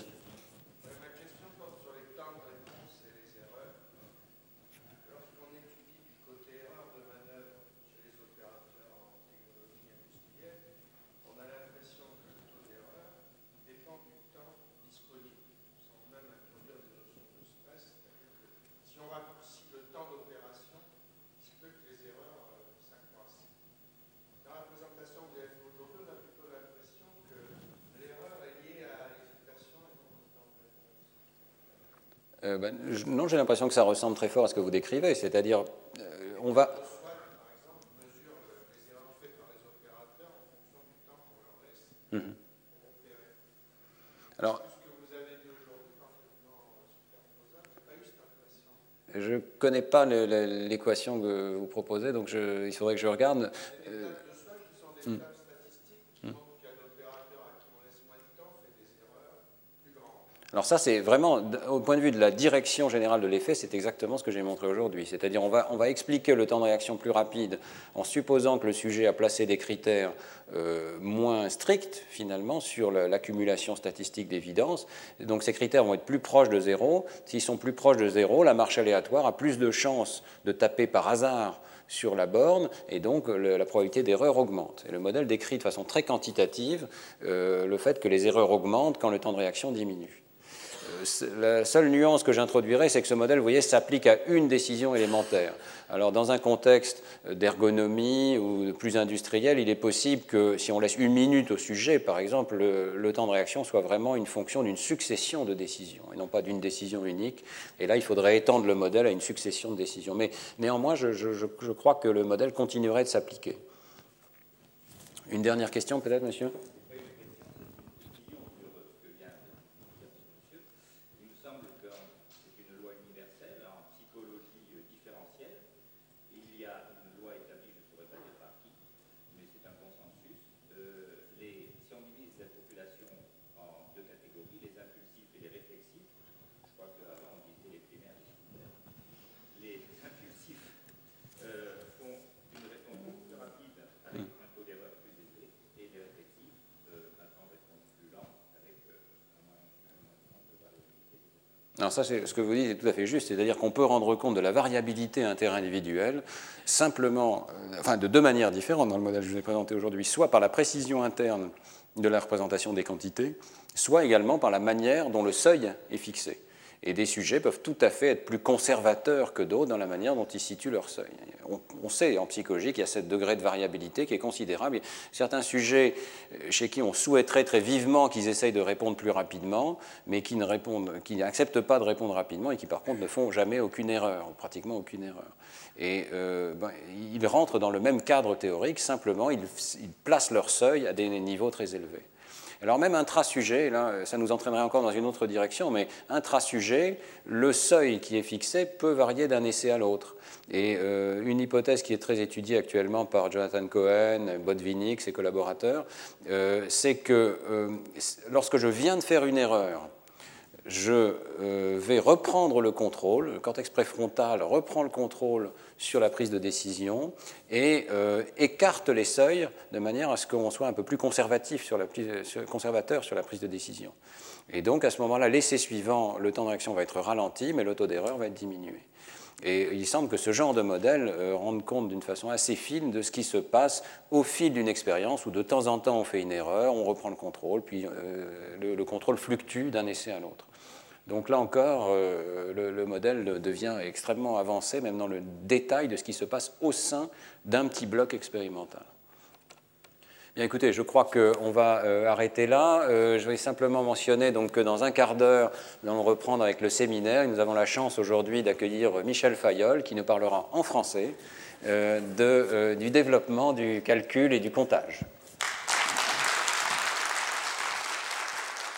Euh, ben, non, j'ai l'impression que ça ressemble très fort à ce que vous décrivez, c'est-à-dire, euh, on va. Mhm. Alors, je ne connais pas l'équation que vous proposez, donc je, il faudrait que je regarde. Euh, Alors ça, c'est vraiment, au point de vue de la direction générale de l'effet, c'est exactement ce que j'ai montré aujourd'hui. C'est-à-dire, on va, on va expliquer le temps de réaction plus rapide en supposant que le sujet a placé des critères euh, moins stricts, finalement, sur l'accumulation statistique d'évidence. Donc ces critères vont être plus proches de zéro. S'ils sont plus proches de zéro, la marche aléatoire a plus de chances de taper par hasard sur la borne, et donc la probabilité d'erreur augmente. Et le modèle décrit de façon très quantitative euh, le fait que les erreurs augmentent quand le temps de réaction diminue la seule nuance que j'introduirais, c'est que ce modèle, voyez, s'applique à une décision élémentaire. Alors, dans un contexte d'ergonomie ou plus industriel, il est possible que si on laisse une minute au sujet, par exemple, le, temps de réaction soit vraiment une fonction d'une succession de décisions et non pas d'une décision unique. Et là, il faudrait étendre le modèle à une succession de décisions. Mais néanmoins, je crois que le modèle continuerait de s'appliquer. Une dernière question, peut-être, monsieur? Alors ça, ce que vous dites est tout à fait juste, c'est-à-dire qu'on peut rendre compte de la variabilité interindividuelle simplement, euh, enfin de deux manières différentes dans le modèle que je vous ai présenté aujourd'hui, soit par la précision interne de la représentation des quantités, soit également par la manière dont le seuil est fixé. Et des sujets peuvent tout à fait être plus conservateurs que d'autres dans la manière dont ils situent leur seuil. On, sait en psychologie qu'il y a ce degré de variabilité qui est considérable. Certains sujets euh, chez qui on souhaiterait très vivement qu'ils essayent de répondre plus rapidement, mais qui n'acceptent pas de répondre rapidement et qui par contre ne font jamais aucune erreur, ou pratiquement aucune erreur. Et euh, ben, ils rentrent dans le même cadre théorique, simplement ils, ils placent leur seuil à des niveaux très élevés. Alors même intra-sujet, là, ça nous entraînerait encore dans une autre direction, mais intra-sujet, le seuil qui est fixé peut varier d'un essai à l'autre. Et euh, une hypothèse qui est très étudiée actuellement par Jonathan Cohen, Botvinnik, ses collaborateurs, euh, c'est que euh, lorsque je viens de faire une erreur, je vais reprendre le contrôle, le cortex préfrontal reprend le contrôle sur la prise de décision et euh, écarte les seuils de manière à ce qu'on soit un peu plus conservatif sur la, conservateur sur la prise de décision. Et donc à ce moment-là, l'essai suivant, le temps de réaction va être ralenti, mais le taux d'erreur va être diminué. Et il semble que ce genre de modèle euh, rende compte d'une façon assez fine de ce qui se passe au fil d'une expérience où de temps en temps on fait une erreur, on reprend le contrôle, puis euh, le, contrôle fluctue d'un essai à l'autre. Donc là encore, euh, le, le, modèle devient extrêmement avancé, même dans le détail de ce qui se passe au sein d'un petit bloc expérimental. Bien écoutez, je crois qu'on va euh, arrêter là. Euh, je vais simplement mentionner donc, que dans un quart d'heure, nous allons reprendre avec le séminaire. Nous avons la chance aujourd'hui d'accueillir Michel Fayol qui nous parlera en français du développement du calcul et du comptage.